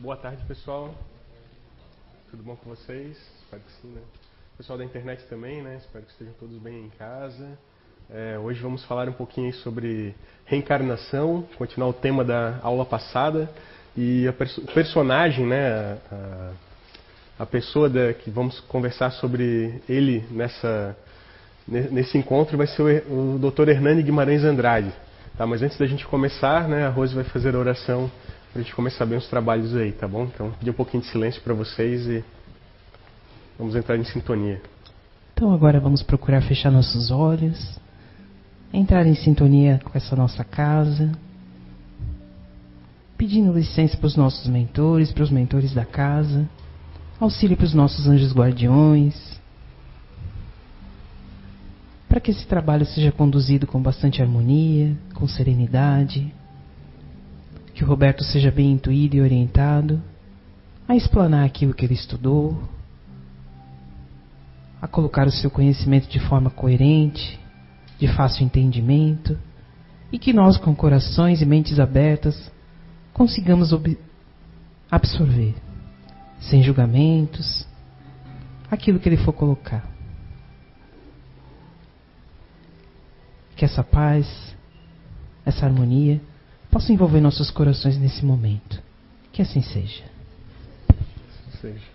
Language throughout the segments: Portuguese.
Boa tarde, pessoal. Tudo bom com vocês? Espero que sim, né? Pessoal da internet também, né? Espero que estejam todos bem em casa. É, hoje vamos falar um pouquinho sobre reencarnação, continuar o tema da aula passada e o personagem, né? A, a pessoa da, que vamos conversar sobre ele nessa nesse encontro vai ser o, o Dr. Hernani Guimarães Andrade. Tá? Mas antes da gente começar, né? A Rose vai fazer a oração para a gente começar bem os trabalhos aí, tá bom? Então, pedir um pouquinho de silêncio para vocês e vamos entrar em sintonia. Então, agora vamos procurar fechar nossos olhos, entrar em sintonia com essa nossa casa, pedindo licença para os nossos mentores, para os mentores da casa, auxílio para os nossos anjos guardiões, para que esse trabalho seja conduzido com bastante harmonia, com serenidade que o Roberto seja bem intuído e orientado a explanar aquilo que ele estudou, a colocar o seu conhecimento de forma coerente, de fácil entendimento, e que nós, com corações e mentes abertas, consigamos absorver, sem julgamentos, aquilo que ele for colocar. Que essa paz, essa harmonia, possa envolver nossos corações nesse momento. Que assim seja. Assim seja.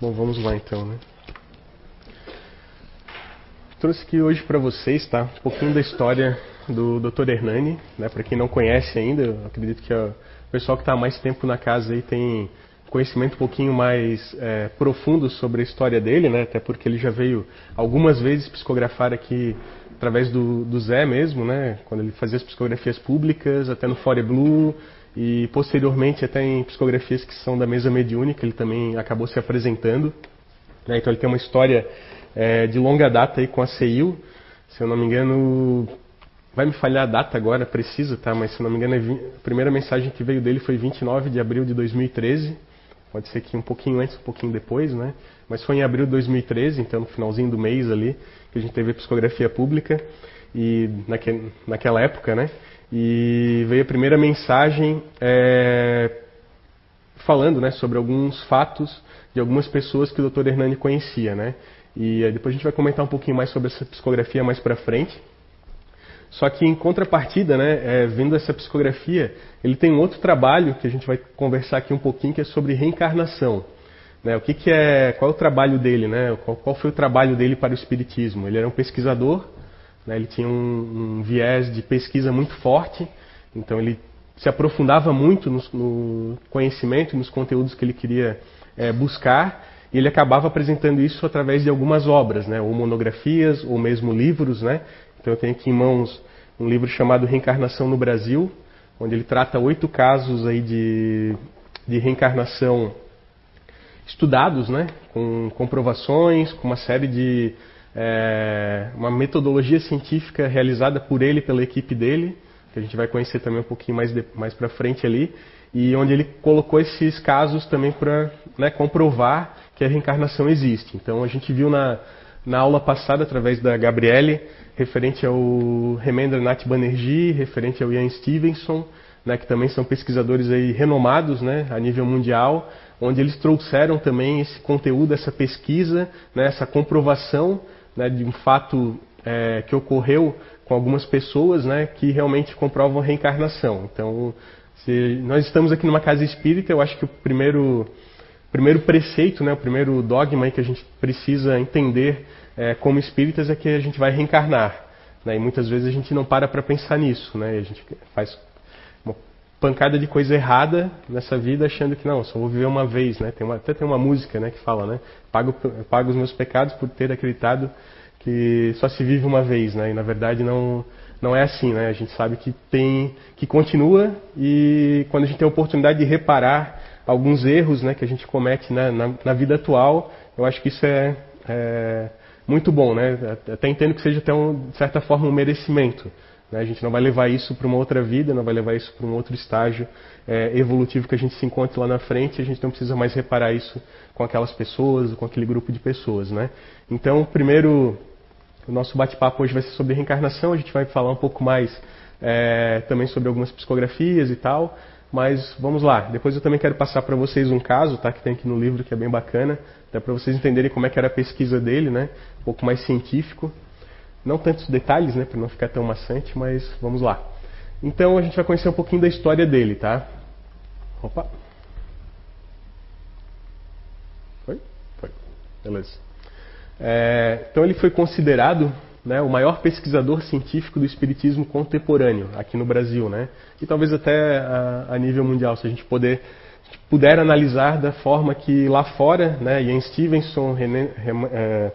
Bom, vamos lá então, né? Trouxe aqui hoje para vocês, tá? Um pouquinho da história do Dr. Hernani, né? Para quem não conhece ainda, acredito que o pessoal que está há mais tempo na casa aí tem conhecimento um pouquinho mais é, profundo sobre a história dele, né? Até porque ele já veio algumas vezes psicografar aqui através do, do Zé mesmo, né? Quando ele fazia as psicografias públicas, até no Fore Blue e posteriormente até em psicografias que são da mesa mediúnica, ele também acabou se apresentando. Né? Então ele tem uma história é, de longa data aí com a CEIU. Se eu não me engano, vai me falhar a data agora precisa, tá? Mas se eu não me engano, a primeira mensagem que veio dele foi 29 de abril de 2013. Pode ser que um pouquinho antes, um pouquinho depois, né? Mas foi em abril de 2013, então no finalzinho do mês ali, que a gente teve a psicografia pública e naque, naquela época, né? E veio a primeira mensagem é, falando, né, sobre alguns fatos de algumas pessoas que o Dr. Hernani conhecia, né? E depois a gente vai comentar um pouquinho mais sobre essa psicografia mais para frente. Só que em contrapartida, né, é, vendo essa psicografia, ele tem um outro trabalho que a gente vai conversar aqui um pouquinho, que é sobre reencarnação. Né, o que, que, é, qual é o trabalho dele, né? Qual, qual, foi o trabalho dele para o espiritismo? Ele era um pesquisador, né, ele tinha um, um, viés de pesquisa muito forte, então ele se aprofundava muito no, no conhecimento, nos conteúdos que ele queria é, buscar, e ele acabava apresentando isso através de algumas obras, né, ou monografias, ou mesmo livros, né, então eu tenho aqui em mãos um livro chamado Reencarnação no Brasil, onde ele trata oito casos aí de, de reencarnação estudados, né, com comprovações, com uma série de é, uma metodologia científica realizada por ele pela equipe dele, que a gente vai conhecer também um pouquinho mais mais para frente ali, e onde ele colocou esses casos também para né, comprovar que a reencarnação existe. Então a gente viu na, na aula passada através da Gabriele referente ao Remendra Nath Banerjee, referente ao Ian Stevenson, né, que também são pesquisadores aí renomados né, a nível mundial, onde eles trouxeram também esse conteúdo, essa pesquisa, né, essa comprovação né, de um fato é, que ocorreu com algumas pessoas né, que realmente comprovam a reencarnação. Então, se nós estamos aqui numa casa espírita, eu acho que o primeiro, primeiro preceito, né, o primeiro dogma que a gente precisa entender é, como espíritas é que a gente vai reencarnar. Né? E muitas vezes a gente não para para pensar nisso. Né? A gente faz pancada de coisa errada nessa vida achando que não, só vou viver uma vez. Né? Tem uma, até tem uma música né, que fala, né? Pago, pago os meus pecados por ter acreditado que só se vive uma vez. Né? E na verdade não, não é assim. Né? A gente sabe que tem que continua e quando a gente tem a oportunidade de reparar alguns erros né, que a gente comete né, na, na vida atual, eu acho que isso é, é muito bom, né? Até entendo que seja até um, de certa forma um merecimento. Né? A gente não vai levar isso para uma outra vida, não vai levar isso para um outro estágio é, evolutivo que a gente se encontre lá na frente. A gente não precisa mais reparar isso com aquelas pessoas, com aquele grupo de pessoas, né? Então, primeiro, o nosso bate-papo hoje vai ser sobre reencarnação. A gente vai falar um pouco mais é, também sobre algumas psicografias e tal. Mas vamos lá. Depois eu também quero passar para vocês um caso, tá? Que tem aqui no livro que é bem bacana, até para vocês entenderem como é que era a pesquisa dele, né? Um pouco mais científico. Não tantos detalhes, né? Para não ficar tão maçante, mas vamos lá. Então a gente vai conhecer um pouquinho da história dele, tá? Opa. Foi? Foi. Beleza. É, então ele foi considerado né, o maior pesquisador científico do espiritismo contemporâneo aqui no Brasil, né? E talvez até a, a nível mundial, se a gente puder puder analisar da forma que lá fora, né, Ian Stevenson, René, René,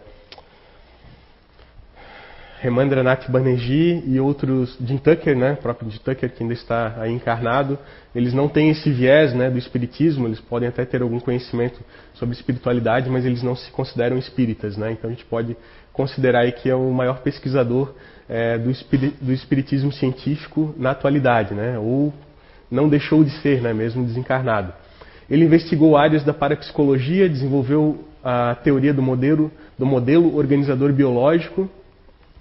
Remandranath Banerjee e outros, Jim Tucker, né, próprio Jim Tucker que ainda está aí encarnado, eles não têm esse viés né, do espiritismo, eles podem até ter algum conhecimento sobre espiritualidade, mas eles não se consideram espíritas, né, então a gente pode considerar aí que é o maior pesquisador é, do, do, espiritismo científico na atualidade, né, ou não deixou de ser, né, mesmo desencarnado. Ele investigou áreas da parapsicologia, desenvolveu a teoria do modelo, do modelo organizador biológico,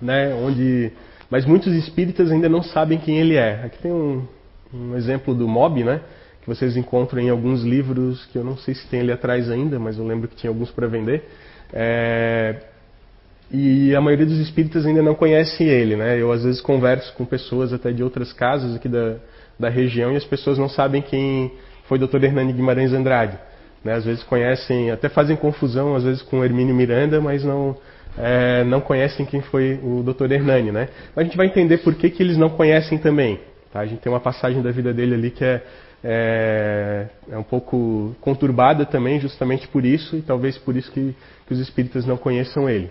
né, onde mas muitos espíritas ainda não sabem quem ele é. Aqui tem um, um exemplo do Mob, né, que vocês encontram em alguns livros que eu não sei se tem ali atrás ainda, mas eu lembro que tinha alguns para vender. É, e a maioria dos espíritas ainda não conhece ele, né? Eu às vezes converso com pessoas até de outras casas aqui da, da região e as pessoas não sabem quem foi Dr. Hernani Guimarães Andrade. Né? Às vezes conhecem, até fazem confusão às vezes com Hermínio Miranda, mas não é, não conhecem quem foi o Dr. Hernani, né? Mas a gente vai entender por que, que eles não conhecem também. Tá? A gente tem uma passagem da vida dele ali que é, é, é, um pouco conturbada também, justamente por isso, e talvez por isso que, que os espíritas não conheçam ele.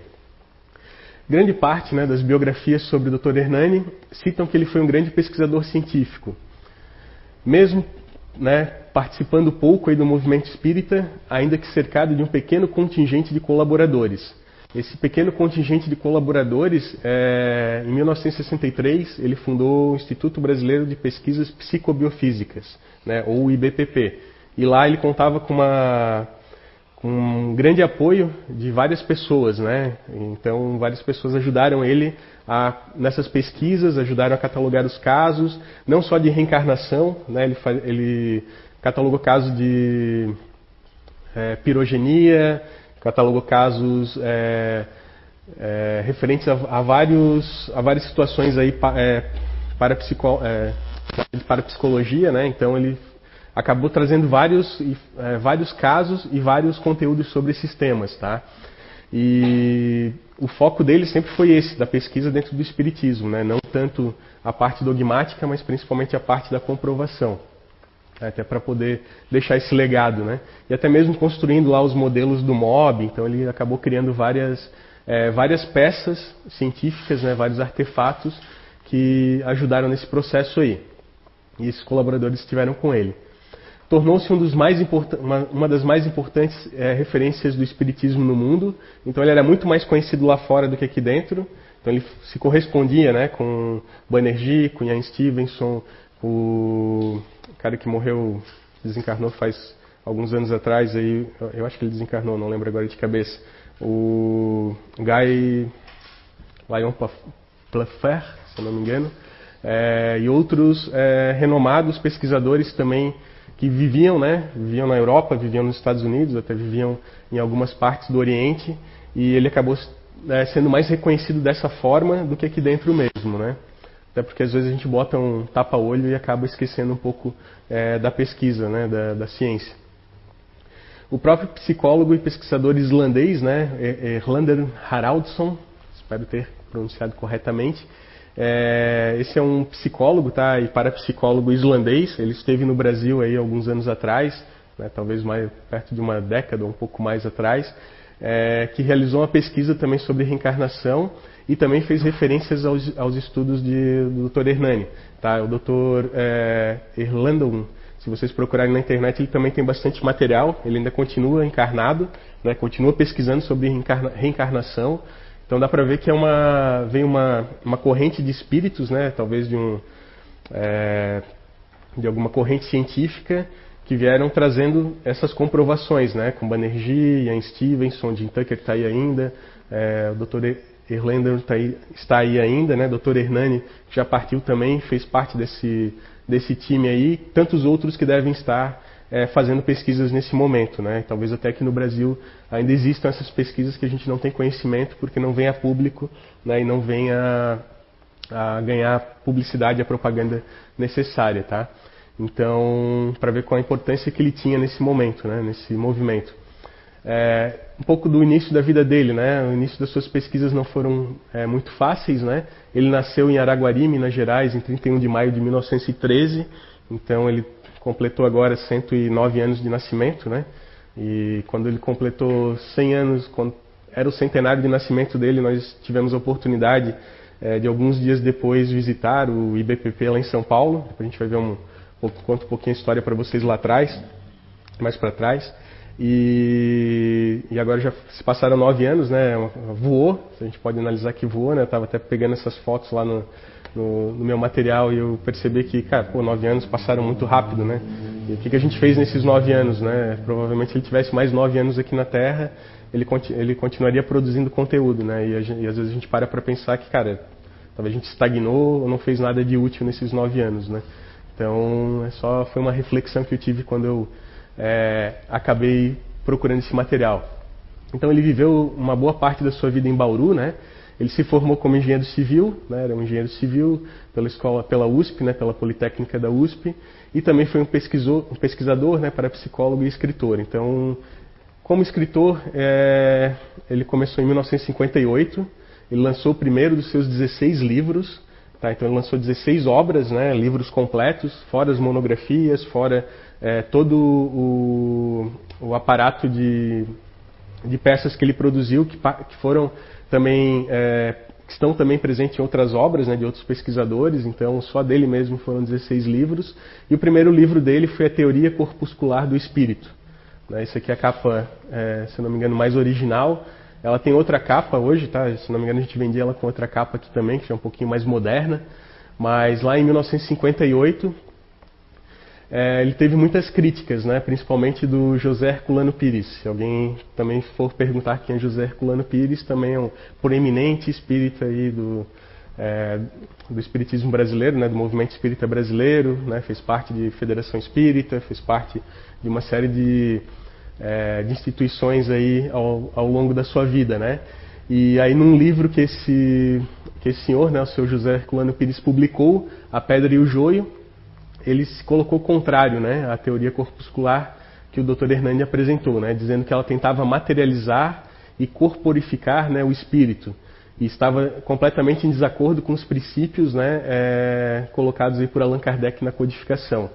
Grande parte né, das biografias sobre o Dr. Hernani citam que ele foi um grande pesquisador científico. Mesmo né, participando pouco aí do movimento espírita, ainda que cercado de um pequeno contingente de colaboradores. Esse pequeno contingente de colaboradores, é, em 1963, ele fundou o Instituto Brasileiro de Pesquisas Psicobiofísicas, né, ou IBPP. E lá ele contava com, uma, com um grande apoio de várias pessoas. Né? Então, várias pessoas ajudaram ele a, nessas pesquisas, ajudaram a catalogar os casos, não só de reencarnação, né? ele, ele catalogou casos de é, pirogenia, catalogou casos é, é, referentes a, a, vários, a várias situações aí é, para, psico, é, para psicologia, né? Então ele acabou trazendo vários, é, vários casos e vários conteúdos sobre esses temas, tá? E o foco dele sempre foi esse, da pesquisa dentro do espiritismo, né? Não tanto a parte dogmática, mas principalmente a parte da comprovação até para poder deixar esse legado, né? E até mesmo construindo lá os modelos do MOB, então ele acabou criando várias, é, várias peças científicas, né, vários artefatos que ajudaram nesse processo aí. E esses colaboradores estiveram com ele. Tornou-se um uma, uma, das mais importantes é, referências do espiritismo no mundo. Então ele era muito mais conhecido lá fora do que aqui dentro. Então ele se correspondia, né, com Banerjee, com Ian Stevenson, o cara que morreu, desencarnou faz alguns anos atrás, aí, eu acho que ele desencarnou, não lembro agora de cabeça, o Guy Lyon Plaffer, se não me engano, é, e outros é, renomados pesquisadores também que viviam, né, viviam na Europa, viviam nos Estados Unidos, até viviam em algumas partes do Oriente, e ele acabou é, sendo mais reconhecido dessa forma do que aqui dentro mesmo, né. Até porque às vezes a gente bota um tapa-olho e acaba esquecendo um pouco é, da pesquisa, né, da, da, ciência. O próprio psicólogo e pesquisador islandês, né, Erlander Haraldsson, espero ter pronunciado corretamente, é, esse é um psicólogo tá, e parapsicólogo islandês, ele esteve no Brasil aí alguns anos atrás, né, talvez mais perto de uma década ou um pouco mais atrás, é, que realizou uma pesquisa também sobre reencarnação e também fez referências aos, aos estudos de, do Dr. Hernani. Tá? O Dr. É, Erlandon, se vocês procurarem na internet, ele também tem bastante material, ele ainda continua encarnado, né? continua pesquisando sobre reencarna, reencarnação. Então dá para ver que é uma, vem uma, uma corrente de espíritos, né? talvez de, um, é, de alguma corrente científica, que vieram trazendo essas comprovações, né? com Banerjee, Ian Stevenson, Jim Tucker está aí ainda, é, o Dr. Erlander tá aí, está aí ainda, né? Dr. Hernani já partiu também, fez parte desse, desse time aí, tantos outros que devem estar é, fazendo pesquisas nesse momento. Né? Talvez até que no Brasil ainda existam essas pesquisas que a gente não tem conhecimento porque não vem a público né, e não vem a, a ganhar a publicidade e a propaganda necessária. Tá? Então, para ver qual a importância que ele tinha nesse momento, né, nesse movimento. É, um pouco do início da vida dele, né? O início das suas pesquisas não foram é, muito fáceis, né? Ele nasceu em Araguari, Minas Gerais, em 31 de maio de 1913. Então ele completou agora 109 anos de nascimento, né? E quando ele completou 100 anos, era o centenário de nascimento dele, nós tivemos a oportunidade é, de alguns dias depois visitar o IBPP lá em São Paulo. A gente vai ver um, um conto um pouquinho a história para vocês lá atrás, mais para trás. E, e, agora já se passaram nove anos, né? Voou, a gente pode analisar que voou, né? Eu estava até pegando essas fotos lá no, no, no, meu material e eu percebi que, cara, pô, nove anos passaram muito rápido, né? E o que, que a gente fez nesses nove anos, né? Provavelmente se ele tivesse mais nove anos aqui na Terra, ele, ele continuaria produzindo conteúdo, né? E, e às vezes a gente para para pensar que, cara, talvez a gente estagnou ou não fez nada de útil nesses nove anos, né? Então, é só foi uma reflexão que eu tive quando eu é, acabei procurando esse material. Então ele viveu uma boa parte da sua vida em Bauru, né? Ele se formou como engenheiro civil, né? era um engenheiro civil pela escola, pela USP, né? pela Politécnica da USP, e também foi um pesquisador, um pesquisador né? para psicólogo e escritor. Então, como escritor, é, ele começou em 1958, ele lançou o primeiro dos seus 16 livros, tá? então ele lançou 16 obras, né? livros completos, fora as monografias, fora é, todo o, o aparato de, de, peças que ele produziu, que, que foram também é, que estão também presentes em outras obras né, de outros pesquisadores, então só dele mesmo foram 16 livros. E o primeiro livro dele foi a Teoria Corpuscular do Espírito. Né, aqui é a capa, é, se não me engano, mais original. Ela tem outra capa hoje, tá? Se não me engano, a gente vendia ela com outra capa aqui também, que é um pouquinho mais moderna. Mas lá em 1958, é, ele teve muitas críticas, né, principalmente do José Herculano Pires. Se alguém também for perguntar quem é José Herculano Pires, também é um proeminente espírita aí do, é, do espiritismo brasileiro, né, do movimento espírita brasileiro, né, fez parte de Federação Espírita, fez parte de uma série de, é, de instituições aí ao, ao, longo da sua vida, né. E aí num livro que esse, que esse senhor, né, o seu José Herculano Pires, publicou, A Pedra e o Joio, ele se colocou contrário né, à teoria corpuscular que o Dr. Hernani apresentou, né, dizendo que ela tentava materializar e corporificar né, o espírito e estava completamente em desacordo com os princípios né, é, colocados aí por Allan Kardec na codificação.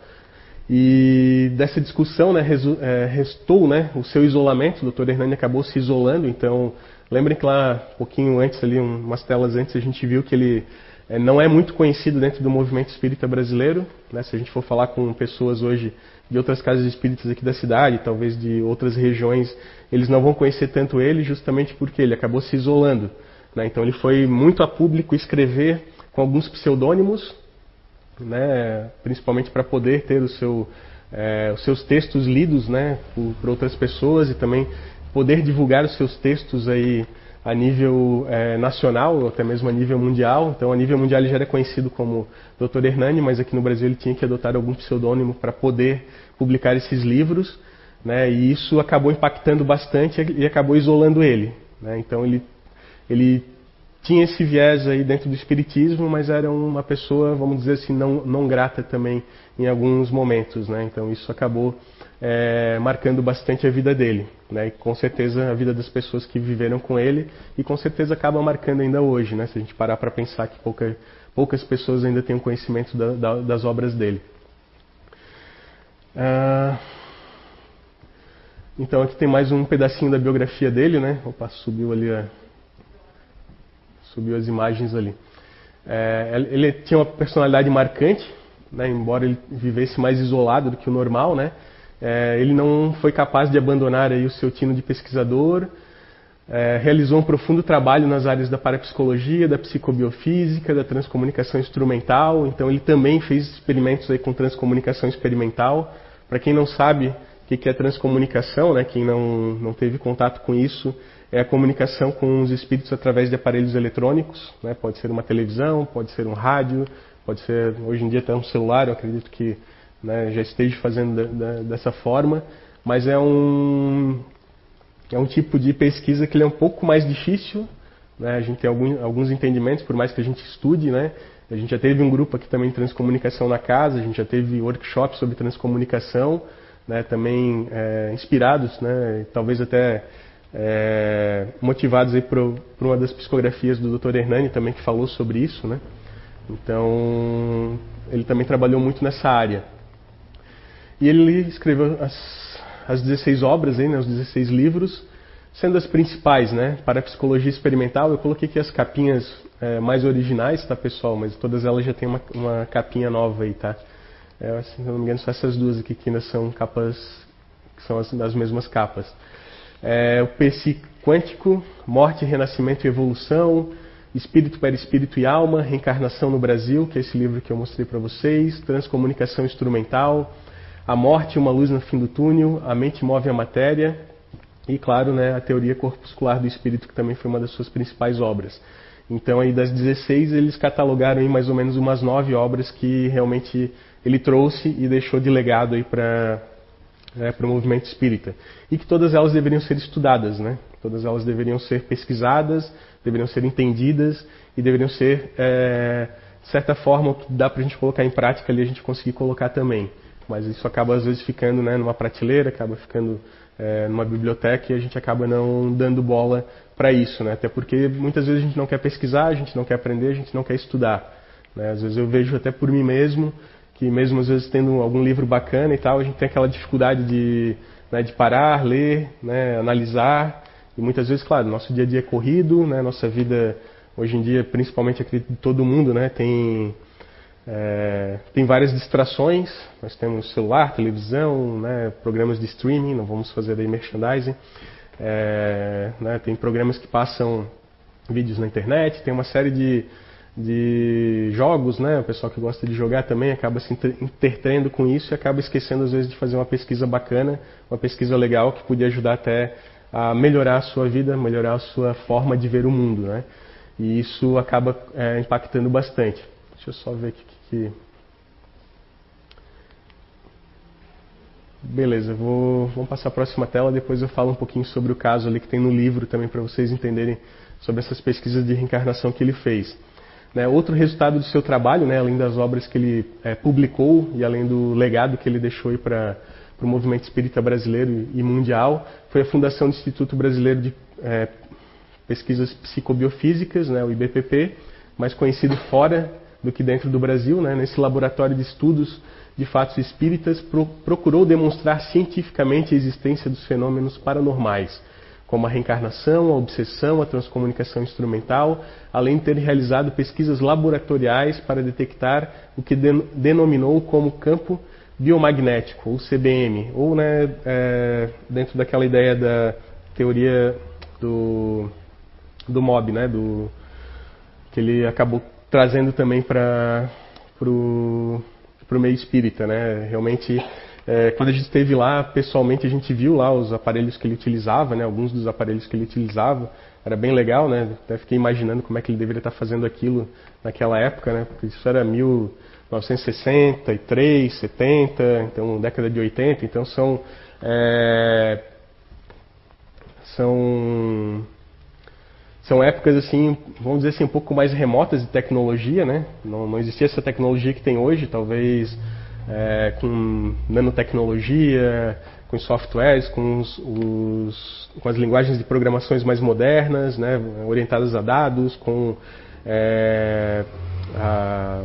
E dessa discussão né, é, restou né, o seu isolamento, o Dr. Hernani acabou se isolando, então lembrem que lá, um pouquinho antes, ali, umas telas antes, a gente viu que ele é, não é muito conhecido dentro do movimento espírita brasileiro. Né? Se a gente for falar com pessoas hoje de outras casas espíritas aqui da cidade, talvez de outras regiões, eles não vão conhecer tanto ele, justamente porque ele acabou se isolando. Né? Então ele foi muito a público escrever com alguns pseudônimos, né? principalmente para poder ter seu, é, os seus textos lidos né? por, por outras pessoas e também poder divulgar os seus textos aí a nível é, nacional, ou até mesmo a nível mundial. Então, a nível mundial ele já era conhecido como Dr. Hernani, mas aqui no Brasil ele tinha que adotar algum pseudônimo para poder publicar esses livros. Né, e isso acabou impactando bastante e acabou isolando ele. Né, então, ele, ele tinha esse viés aí dentro do espiritismo, mas era uma pessoa, vamos dizer assim, não, não grata também em alguns momentos. Né, então, isso acabou é, marcando bastante a vida dele, né? E com certeza a vida das pessoas que viveram com ele e com certeza acaba marcando ainda hoje, né? Se a gente parar para pensar que pouca, poucas pessoas ainda têm conhecimento da, da, das obras dele. Ah, então aqui tem mais um pedacinho da biografia dele, né? Opa, subiu ali a, subiu as imagens ali. É, ele tinha uma personalidade marcante, né? Embora ele vivesse mais isolado do que o normal, né? É, ele não foi capaz de abandonar aí o seu tino de pesquisador, é, realizou um profundo trabalho nas áreas da parapsicologia, da psicobiofísica, da transcomunicação instrumental. Então ele também fez experimentos aí com transcomunicação experimental. Para quem não sabe o que é transcomunicação, né, quem não, não teve contato com isso, é a comunicação com os espíritos através de aparelhos eletrônicos. Né, pode ser uma televisão, pode ser um rádio, pode ser hoje em dia até um celular, eu acredito que né, já esteja fazendo da, da, dessa forma, mas é um, é um tipo de pesquisa que é um pouco mais difícil, né, a gente tem algum, alguns entendimentos, por mais que a gente estude, né, a gente já teve um grupo aqui também de transcomunicação na casa, a gente já teve workshops sobre transcomunicação, né, também é, inspirados, né, talvez até é, motivados aí por, por, uma das psicografias do Dr. Hernani também que falou sobre isso, né. Então ele também trabalhou muito nessa área. E ele escreveu as, as 16 obras, aí, né, os 16 livros, sendo as principais, né, para a psicologia experimental. Eu coloquei aqui as capinhas é, mais originais, tá, pessoal? Mas todas elas já têm uma, uma capinha nova aí, tá? É, se não me engano, só essas duas aqui que ainda são capas, que são as, das mesmas capas. É, o PC quântico, morte, renascimento e evolução, espírito para espírito e alma, reencarnação no Brasil, que é esse livro que eu mostrei para vocês, transcomunicação instrumental, a morte, uma luz no fim do túnel, a mente move a matéria e, claro, né, a teoria corpuscular do espírito, que também foi uma das suas principais obras. Então, aí das 16, eles catalogaram aí mais ou menos umas nove obras que realmente ele trouxe e deixou de legado aí para né, para o movimento espírita. E que todas elas deveriam ser estudadas, né? Todas elas deveriam ser pesquisadas, deveriam ser entendidas e deveriam ser, é, de certa forma, o que dá para a gente colocar em prática ali, a gente conseguir colocar também. Mas isso acaba às vezes ficando né, numa prateleira, acaba ficando é, numa biblioteca e a gente acaba não dando bola para isso, né? Até porque muitas vezes a gente não quer pesquisar, a gente não quer aprender, a gente não quer estudar. Né? Às vezes eu vejo até por mim mesmo que mesmo às vezes tendo algum livro bacana e tal, a gente tem aquela dificuldade de, né, de parar, ler, né, analisar. E muitas vezes, claro, nosso dia a dia é corrido, né, nossa vida hoje em dia, principalmente acredito de todo mundo, né, tem é, tem várias distrações, nós temos celular, televisão, né, programas de streaming, não vamos fazer aí merchandising. É, né, tem programas que passam vídeos na internet, tem uma série de, de jogos, né, o pessoal que gosta de jogar também acaba se intertendo com isso e acaba esquecendo às vezes de fazer uma pesquisa bacana, uma pesquisa legal que podia ajudar até a melhorar a sua vida, melhorar a sua forma de ver o mundo. Né? E isso acaba é, impactando bastante. Deixa eu só ver aqui que. Beleza, vou, vamos passar a próxima tela, depois eu falo um pouquinho sobre o caso ali que tem no livro também para vocês entenderem sobre essas pesquisas de reencarnação que ele fez. Né, outro resultado do seu trabalho, né, além das obras que ele é, publicou e além do legado que ele deixou para o movimento espírita brasileiro e mundial, foi a fundação do Instituto Brasileiro de é, Pesquisas Psicobiofísicas, né, o IBPP, mais conhecido fora do que dentro do Brasil, né, nesse laboratório de estudos de fatos espíritas, pro, procurou demonstrar cientificamente a existência dos fenômenos paranormais, como a reencarnação, a obsessão, a transcomunicação instrumental, além de ter realizado pesquisas laboratoriais para detectar o que denominou como campo biomagnético, ou CBM, ou né, é, dentro daquela ideia da teoria do, do MOB, né, do, que ele acabou trazendo também para o meio espírita, né? Realmente, é, quando a gente esteve lá, pessoalmente, a gente viu lá os aparelhos que ele utilizava, né? Alguns dos aparelhos que ele utilizava. Era bem legal, né? Até fiquei imaginando como é que ele deveria estar fazendo aquilo naquela época, né? Porque isso era 1963, 70, então década de 80, então são... É, são são épocas assim, vamos dizer assim, um pouco mais remotas de tecnologia, né? Não, não existia essa tecnologia que tem hoje, talvez é, com nanotecnologia, com softwares, com, os, os, com as linguagens de programações mais modernas, né? Orientadas a dados, com é, a,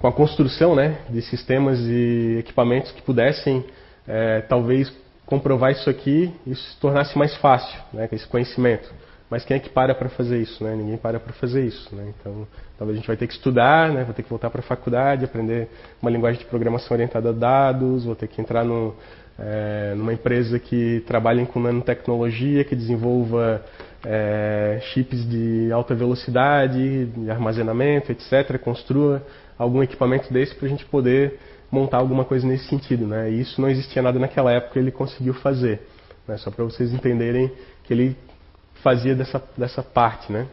com a construção, né? De sistemas e equipamentos que pudessem é, talvez comprovar isso aqui isso se tornasse mais fácil, né, esse conhecimento. Mas quem é que para para fazer isso? Né? Ninguém para para fazer isso. Né? Então, talvez a gente vai ter que estudar, né? vai ter que voltar para a faculdade, aprender uma linguagem de programação orientada a dados, vou ter que entrar no, é, numa empresa que trabalhe com nanotecnologia, que desenvolva é, chips de alta velocidade, de armazenamento, etc., construa algum equipamento desse para a gente poder montar alguma coisa nesse sentido, né? E isso não existia nada naquela época, ele conseguiu fazer, né? Só para vocês entenderem que ele fazia dessa dessa parte, né?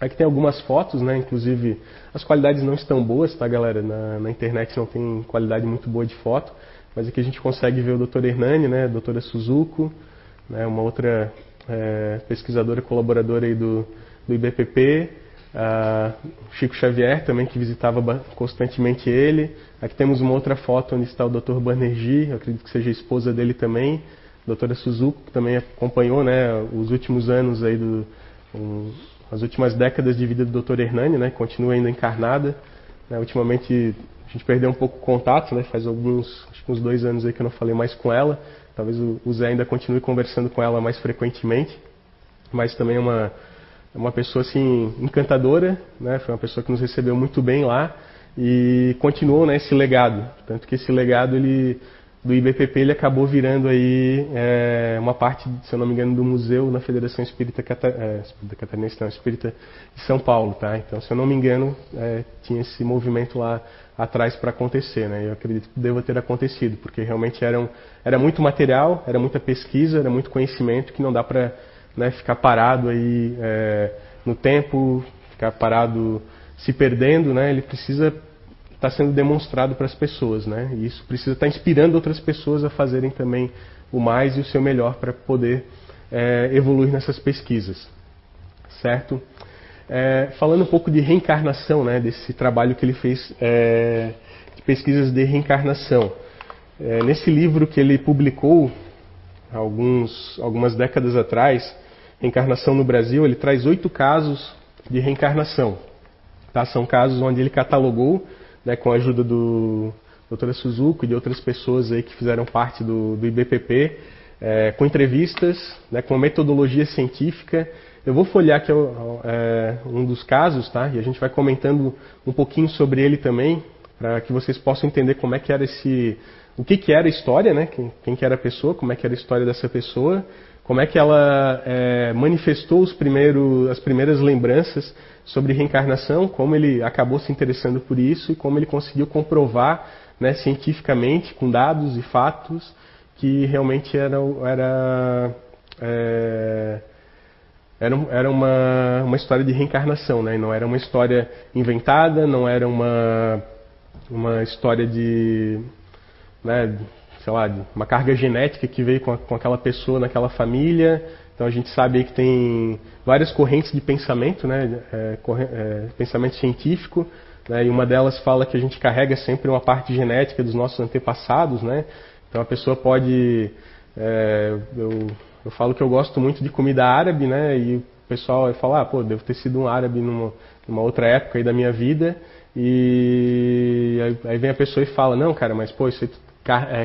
Aqui tem algumas fotos, né? Inclusive, as qualidades não estão boas, tá, galera? Na, na, internet não tem qualidade muito boa de foto, mas aqui a gente consegue ver o Dr. Hernani, né? A doutora Suzuko, né? Uma outra é, pesquisadora colaboradora aí do, do IBPP, a Chico Xavier também que visitava constantemente ele. Aqui temos uma outra foto onde está o Dr. Banerjee, acredito que seja a esposa dele também, a doutora Suzuko, que também acompanhou, né? Os últimos anos aí do um, as últimas décadas de vida do Dr. Hernani, né? Continua ainda encarnada. Né? Ultimamente a gente perdeu um pouco o contato, né? Faz alguns, acho que uns dois anos aí que eu não falei mais com ela. Talvez o Zé ainda continue conversando com ela mais frequentemente, mas também é uma uma pessoa assim encantadora, né? Foi uma pessoa que nos recebeu muito bem lá e continuou né, esse legado. Tanto que esse legado ele do IBPP ele acabou virando aí é, uma parte, se eu não me engano, do museu na Federação Espírita, Cata, é, Espírita de São Paulo, tá? Então, se eu não me engano, é, tinha esse movimento lá atrás para acontecer, né? Eu acredito que deva ter acontecido, porque realmente era, um, era muito material, era muita pesquisa, era muito conhecimento que não dá para né, ficar parado aí é, no tempo, ficar parado se perdendo, né? Ele precisa está sendo demonstrado para as pessoas, né? E isso precisa estar tá inspirando outras pessoas a fazerem também o mais e o seu melhor para poder é, evoluir nessas pesquisas, certo? É, falando um pouco de reencarnação, né? Desse trabalho que ele fez é, de pesquisas de reencarnação. É, nesse livro que ele publicou alguns, algumas décadas atrás, Reencarnação no Brasil, ele traz oito casos de reencarnação. Tá? São casos onde ele catalogou né, com a ajuda do doutora Suzuki e de outras pessoas aí que fizeram parte do, do IBPP, é, com entrevistas, né, com metodologia científica. Eu vou folhear aqui é, um dos casos, tá? E a gente vai comentando um pouquinho sobre ele também, para que vocês possam entender como é que era esse, o que, que era a história, né? Quem, quem que era a pessoa, como é que era a história dessa pessoa, como é que ela é, manifestou os as primeiras lembranças sobre reencarnação, como ele acabou se interessando por isso e como ele conseguiu comprovar né, cientificamente, com dados e fatos, que realmente era, era, é, era, era uma, uma história de reencarnação, né? não era uma história inventada, não era uma, uma história de, né, sei lá, uma carga genética que veio com, a, com aquela pessoa naquela família, então a gente sabe que tem várias correntes de pensamento, né, é, é, pensamento científico, né, e uma delas fala que a gente carrega sempre uma parte genética dos nossos antepassados, né. Então a pessoa pode, é, eu, eu falo que eu gosto muito de comida árabe, né, e o pessoal fala, ah, pô, devo ter sido um árabe numa, numa outra época aí da minha vida, e aí, vem a pessoa e fala, não, cara, mas pô, isso aí é,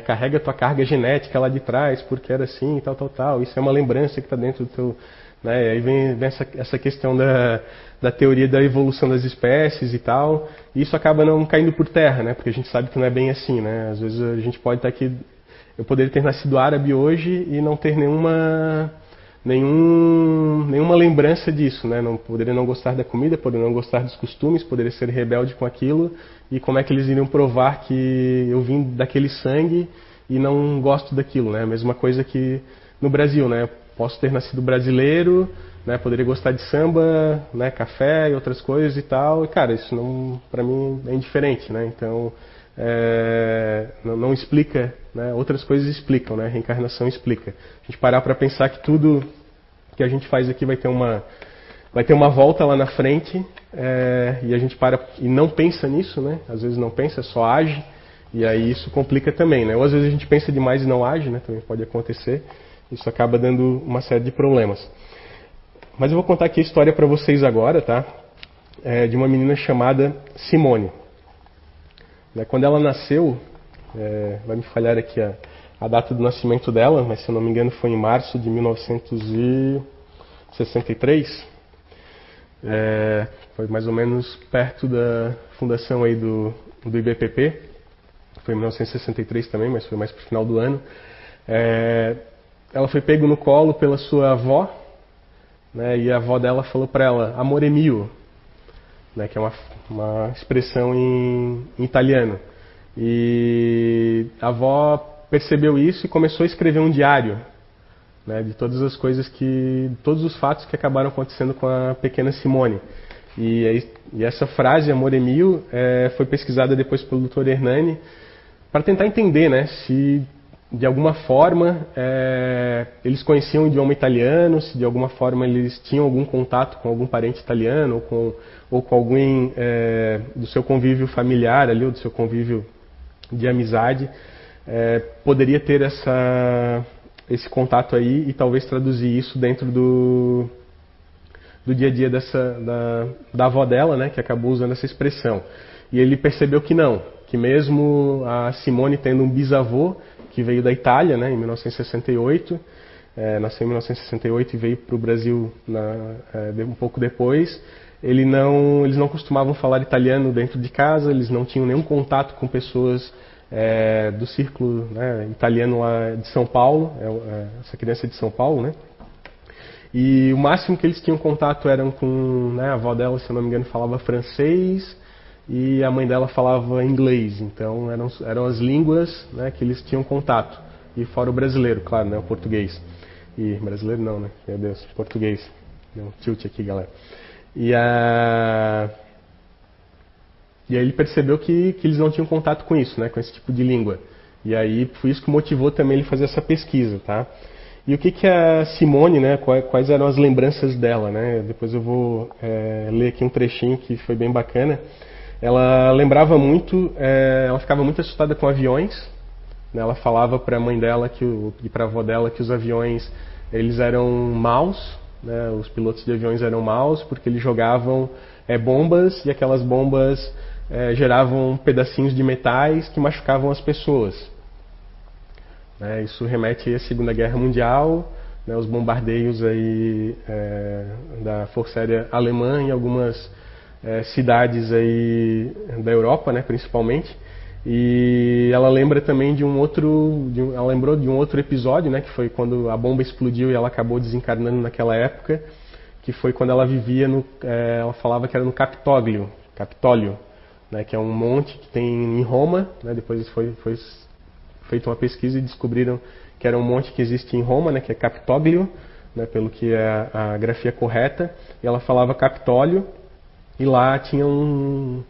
carrega a tua carga genética lá de trás, porque era assim, tal, tal, tal. Isso é uma lembrança que está dentro do teu. Né? Aí vem, vem essa, essa questão da, da teoria da evolução das espécies e tal. E isso acaba não caindo por terra, né? Porque a gente sabe que não é bem assim, né? Às vezes a gente pode estar aqui. Eu poderia ter nascido árabe hoje e não ter nenhuma nenhum, nenhuma lembrança disso, né? Não poderia não gostar da comida, poderia não gostar dos costumes, poderia ser rebelde com aquilo e como é que eles iriam provar que eu vim daquele sangue e não gosto daquilo, né? A mesma coisa que no Brasil, né? Posso ter nascido brasileiro, né? Poderia gostar de samba, né? Café e outras coisas e tal. E cara, isso não, para mim é indiferente, né? Então é, não, não, explica, né? outras coisas explicam, né? reencarnação explica. A gente parar para pensar que tudo que a gente faz aqui vai ter uma, vai ter uma volta lá na frente é, e a gente para e não pensa nisso, né? às vezes não pensa, só age e aí isso complica também. Né? Ou às vezes a gente pensa demais e não age, né? também pode acontecer, isso acaba dando uma série de problemas. Mas eu vou contar aqui a história para vocês agora, tá? É, de uma menina chamada Simone. Né, quando ela nasceu, é, vai me falhar aqui a, a data do nascimento dela, mas se eu não me engano foi em março de 1963. É, foi mais ou menos perto da fundação aí do, do IBPP. Foi em 1963 também, mas foi mais para o final do ano. É, ela foi pego no colo pela sua avó, né, e a avó dela falou para ela, amore mio, né, que é uma, uma expressão em, em italiano. E a avó percebeu isso e começou a escrever um diário né, de todas as coisas que, todos os fatos que acabaram acontecendo com a pequena Simone. E, e essa frase, amor é mil, é, foi pesquisada depois pelo Dr. Hernani para tentar entender, né, se de alguma forma é, eles conheciam o idioma italiano, se de alguma forma eles tinham algum contato com algum parente italiano ou com, ou com alguém é, do seu convívio familiar ali, ou do seu convívio de amizade, é, poderia ter essa, esse contato aí e talvez traduzir isso dentro do, do dia a dia dessa, da, da avó dela, né, que acabou usando essa expressão. E ele percebeu que não, que mesmo a Simone tendo um bisavô que veio da Itália, né, em 1968, é, nasceu em 1968 e veio para o Brasil na, é, um pouco depois. Ele não, eles não costumavam falar italiano dentro de casa, eles não tinham nenhum contato com pessoas é, do círculo né, italiano lá de São Paulo, é, é, essa criança de São Paulo, né? E o máximo que eles tinham contato eram com né, a avó dela, se eu não me engano, falava francês e a mãe dela falava inglês. Então eram, eram as línguas né, que eles tinham contato. E fora o brasileiro, claro, né, o português. E brasileiro não, né? Meu Deus, português. Deu um tilt aqui, galera. E a e aí ele percebeu que, que eles não tinham contato com isso, né, com esse tipo de língua. E aí foi isso que motivou também ele fazer essa pesquisa, tá? E o que que a Simone, né, quais eram as lembranças dela, né? Depois eu vou é, ler aqui um trechinho que foi bem bacana. Ela lembrava muito, é, ela ficava muito assustada com aviões. Né? Ela falava para a mãe dela que o, e para a avó dela que os aviões eles eram maus, né? Os pilotos de aviões eram maus porque eles jogavam é, bombas e aquelas bombas é, geravam pedacinhos de metais que machucavam as pessoas. Né? Isso remete à Segunda Guerra Mundial, né? os bombardeios aí, é, da Força Aérea Alemã em algumas é, cidades aí da Europa, né, principalmente. E ela lembra também de um outro, de um, ela lembrou de um outro episódio, né, que foi quando a bomba explodiu e ela acabou desencarnando naquela época, que foi quando ela vivia no, é, ela falava que era no Capitólio, Capitólio, né, que é um monte que tem em Roma, né, depois foi, foi feita uma pesquisa e descobriram que era um monte que existe em Roma, né, que é Capitólio, né, pelo que é a, grafia correta, e ela falava Capitólio, e lá tinha um,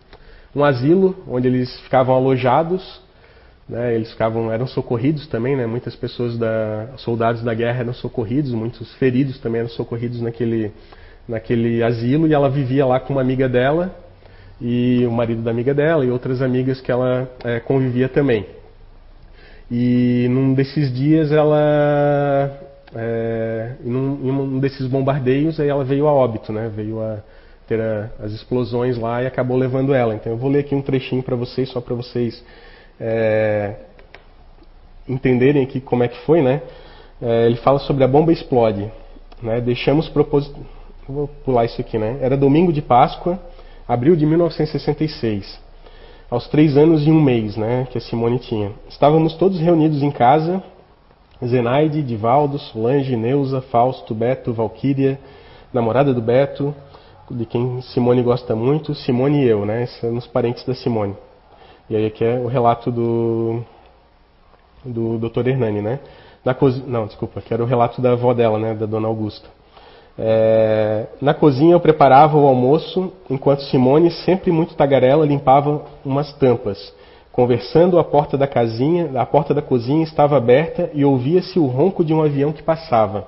um asilo onde eles ficavam alojados, né, eles ficavam, eram socorridos também, né, muitas pessoas, da, soldados da guerra eram socorridos, muitos feridos também eram socorridos naquele, naquele asilo, e ela vivia lá com uma amiga dela, e o marido da amiga dela, e outras amigas que ela é, convivia também. E num desses dias ela, é, num, em um desses bombardeios, aí ela veio a óbito, né, veio a ter a, as explosões lá e acabou levando ela. Então eu vou ler aqui um trechinho para vocês, só para vocês é, entenderem aqui como é que foi, né? É, ele fala sobre a bomba explode. Né? Deixamos propósito. Vou pular isso aqui, né? Era domingo de Páscoa, abril de 1966. Aos três anos e um mês, né? Que a Simone tinha. Estávamos todos reunidos em casa. Zenaide, Divaldo, Solange, Neuza, Fausto, Beto, Valquíria, namorada do Beto, de quem Simone gosta muito, Simone e eu, né? Somos parentes da Simone. E aí aqui é o relato do do Dr. Hernani, né? Na cozinha, não, desculpa, que era o relato da avó dela, né, da Dona Augusta. É, na cozinha eu preparava o almoço, enquanto Simone, sempre muito tagarela, limpava umas tampas. Conversando, a porta da casinha, a porta da cozinha estava aberta e ouvia-se o ronco de um avião que passava.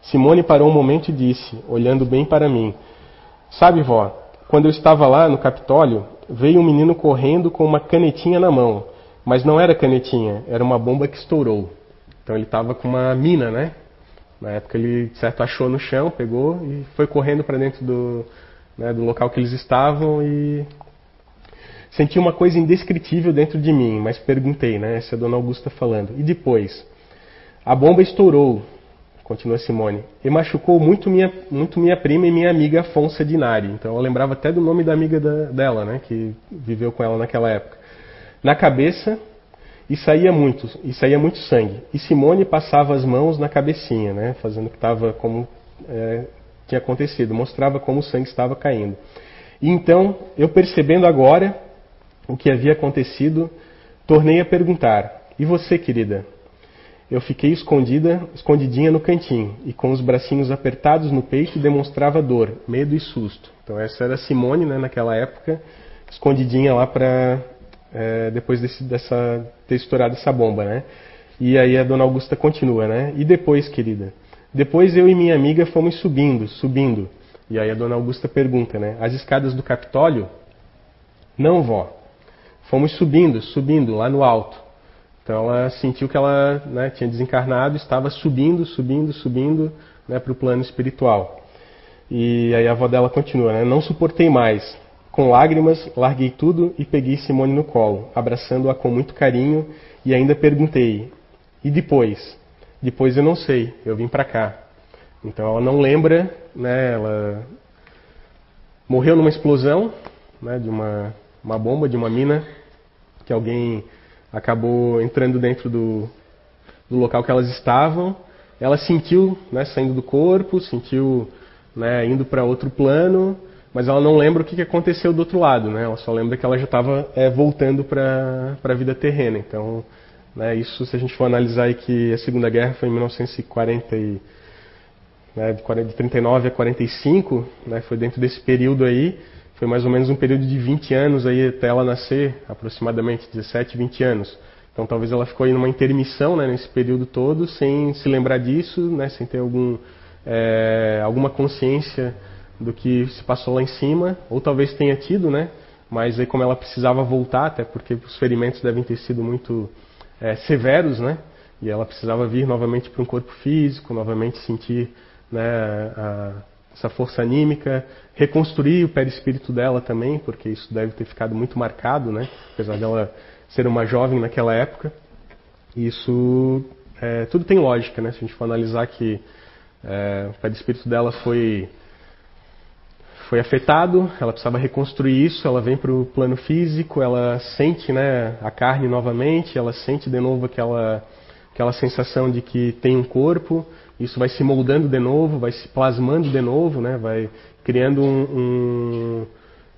Simone parou um momento e disse, olhando bem para mim: Sabe, vó, quando eu estava lá no Capitólio, veio um menino correndo com uma canetinha na mão. Mas não era canetinha, era uma bomba que estourou. Então ele estava com uma mina, né? Na época ele, certo, achou no chão, pegou e foi correndo para dentro do, né, do local que eles estavam e senti uma coisa indescritível dentro de mim, mas perguntei, né? Essa é a dona Augusta falando. E depois? A bomba estourou, continua Simone, e machucou muito minha, muito minha prima e minha amiga Afonso Dinari. Então eu lembrava até do nome da amiga da, dela, né, que viveu com ela naquela época. Na cabeça, e saía muito, e saía muito sangue. E Simone passava as mãos na cabecinha, né, fazendo que estava como é, tinha acontecido, mostrava como o sangue estava caindo. E então, eu percebendo agora o que havia acontecido, tornei a perguntar: E você, querida? eu fiquei escondida, escondidinha no cantinho e com os bracinhos apertados no peito demonstrava dor, medo e susto. Então essa era Simone, né, naquela época, escondidinha lá para é, depois desse, dessa ter estourado essa bomba, né? E aí a dona Augusta continua, né? E depois, querida? Depois eu e minha amiga fomos subindo, subindo. E aí a dona Augusta pergunta, né? As escadas do Capitólio? Não, vó. Fomos subindo, subindo lá no alto. Então ela sentiu que ela né, tinha desencarnado, estava subindo, subindo, subindo né, para o plano espiritual. E aí a avó dela continua, né? Não suportei mais. Com lágrimas, larguei tudo e peguei Simone no colo, abraçando-a com muito carinho e ainda perguntei: E depois? Depois eu não sei, eu vim para cá. Então ela não lembra, né? Ela morreu numa explosão, né? De uma, uma bomba, de uma mina que alguém acabou entrando dentro do, do local que elas estavam. Ela sentiu, né, saindo do corpo, sentiu, né, indo para outro plano, mas ela não lembra o que aconteceu do outro lado, né? Ela só lembra que ela já estava é, voltando para a vida terrena. Então, né, isso, se a gente for analisar aí que a Segunda Guerra foi em 1940 e, né, de 39 a 45, né, foi dentro desse período aí. Foi mais ou menos um período de 20 anos aí até ela nascer, aproximadamente 17, 20 anos. Então talvez ela ficou aí numa intermissão né, nesse período todo, sem se lembrar disso, né, sem ter algum, é, alguma consciência do que se passou lá em cima, ou talvez tenha tido, né, mas aí como ela precisava voltar, até porque os ferimentos devem ter sido muito é, severos, né, e ela precisava vir novamente para um corpo físico, novamente sentir né, a, essa força anímica, reconstruir o perispírito dela também, porque isso deve ter ficado muito marcado, né? apesar dela ser uma jovem naquela época. Isso é, tudo tem lógica, né? Se a gente for analisar que é, o perispírito dela foi foi afetado, ela precisava reconstruir isso, ela vem para o plano físico, ela sente né, a carne novamente, ela sente de novo aquela, aquela sensação de que tem um corpo, isso vai se moldando de novo, vai se plasmando de novo, né? vai criando um, um,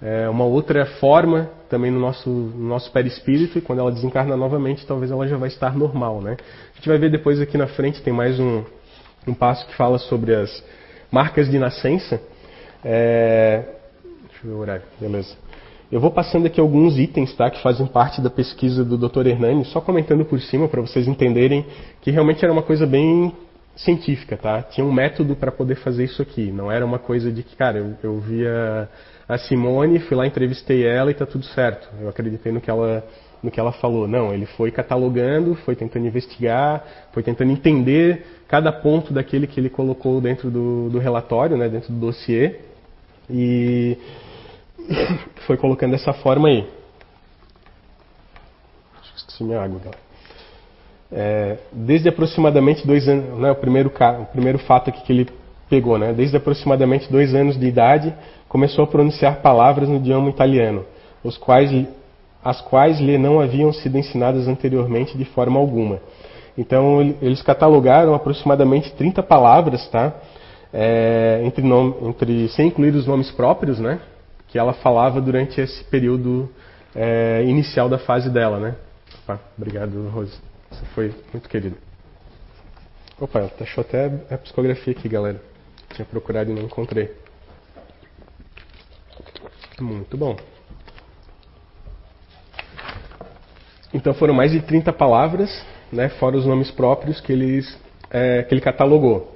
é, uma outra forma também no nosso, no nosso perispírito, e quando ela desencarna novamente, talvez ela já vai estar normal. Né? A gente vai ver depois aqui na frente, tem mais um, um passo que fala sobre as marcas de nascença. É... Deixa eu ver o horário, beleza. Eu vou passando aqui alguns itens tá, que fazem parte da pesquisa do Dr. Hernani, só comentando por cima para vocês entenderem que realmente era uma coisa bem científica, tá? Tinha um método para poder fazer isso aqui. Não era uma coisa de que, cara, eu, eu via a Simone, fui lá, entrevistei ela e tá tudo certo. Eu acreditei no que ela no que ela falou. Não, ele foi catalogando, foi tentando investigar, foi tentando entender cada ponto daquele que ele colocou dentro do, do relatório, né, dentro do dossiê, e foi colocando dessa forma aí. Esqueci minha água, galera. É, desde aproximadamente dois anos, né, o, primeiro, o primeiro fato aqui que ele pegou, né, desde aproximadamente dois anos de idade, começou a pronunciar palavras no idioma italiano, os quais, as quais lhe não haviam sido ensinadas anteriormente de forma alguma. Então eles catalogaram aproximadamente 30 palavras, tá? É, entre, nome, entre sem incluir os nomes próprios, né? Que ela falava durante esse período é, inicial da fase dela, né? Opa, obrigado, Rose. Você foi muito querido. Opa, achou até a psicografia aqui, galera. Tinha procurado e não encontrei. Muito bom. Então foram mais de 30 palavras, né, fora os nomes próprios que, eles, é, que ele catalogou.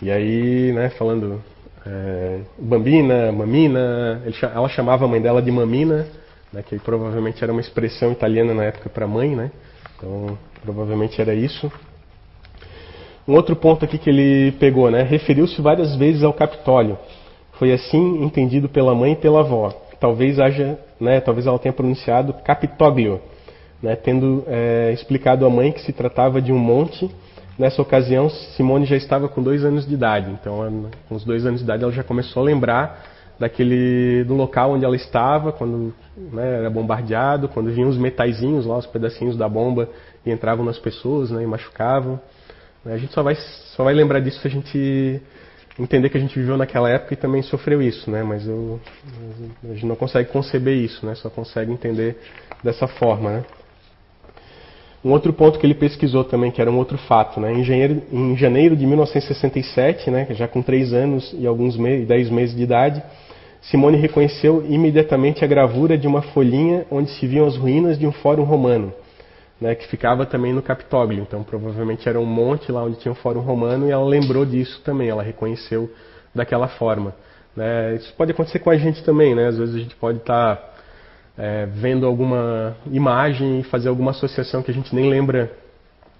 E aí, né, falando é, bambina, mamina, ele, ela chamava a mãe dela de mamina, né, que provavelmente era uma expressão italiana na época para mãe, né? Então, provavelmente era isso. Um outro ponto aqui que ele pegou, né? Referiu-se várias vezes ao Capitólio. Foi assim entendido pela mãe e pela avó. Talvez haja, né? Talvez ela tenha pronunciado Capitoglio, né? Tendo é, explicado à mãe que se tratava de um monte. Nessa ocasião, Simone já estava com dois anos de idade. Então, com os dois anos de idade, ela já começou a lembrar daquele do local onde ela estava quando né, era bombardeado, quando vinham os metaizinhos lá, os pedacinhos da bomba e entravam nas pessoas, né, e machucavam. A gente só vai só vai lembrar disso se a gente entender que a gente viveu naquela época e também sofreu isso, né? Mas eu, a gente não consegue conceber isso, né? Só consegue entender dessa forma, né? Um outro ponto que ele pesquisou também, que era um outro fato, né? em, janeiro, de 1967, né, já com três anos e alguns meses, dez meses de idade, Simone reconheceu imediatamente a gravura de uma folhinha onde se viam as ruínas de um fórum romano, né, que ficava também no Capitólio. Então, provavelmente era um monte lá onde tinha um fórum romano e ela lembrou disso também, ela reconheceu daquela forma. Né? Isso pode acontecer com a gente também, né? às vezes a gente pode estar. Tá é, vendo alguma imagem e fazer alguma associação que a gente nem lembra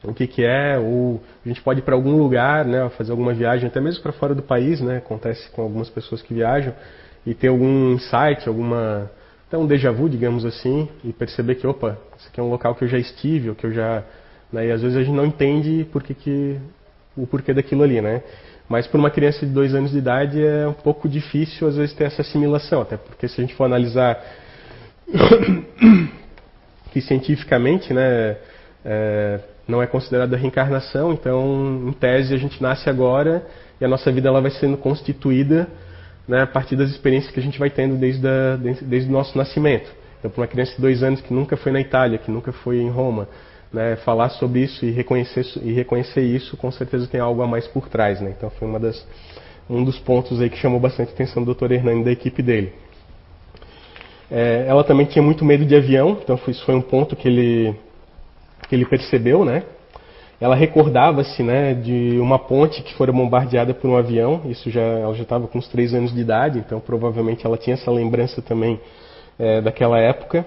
o que, que é, ou a gente pode ir para algum lugar, né, fazer alguma viagem, até mesmo para fora do país, né, acontece com algumas pessoas que viajam, e ter algum insight, alguma, até um déjà vu, digamos assim, e perceber que, opa, isso aqui é um local que eu já estive, ou que eu já, né, e às vezes a gente não entende por que que, o porquê daquilo ali, né. Mas para uma criança de dois anos de idade é um pouco difícil às vezes ter essa assimilação, até porque se a gente for analisar que cientificamente né, é, não é considerada reencarnação, então, em tese, a gente nasce agora e a nossa vida ela vai sendo constituída né, a partir das experiências que a gente vai tendo desde, a, desde, desde o nosso nascimento. Então, para uma criança de dois anos que nunca foi na Itália, que nunca foi em Roma, né, falar sobre isso e reconhecer, e reconhecer isso, com certeza tem algo a mais por trás. Né? Então, foi uma das, um dos pontos aí que chamou bastante atenção do Dr. Hernani e da equipe dele. É, ela também tinha muito medo de avião, então isso foi um ponto que ele, que ele percebeu, né? Ela recordava-se, né, de uma ponte que fora bombardeada por um avião. Isso já, ela já estava com uns três anos de idade, então provavelmente ela tinha essa lembrança também é, daquela época.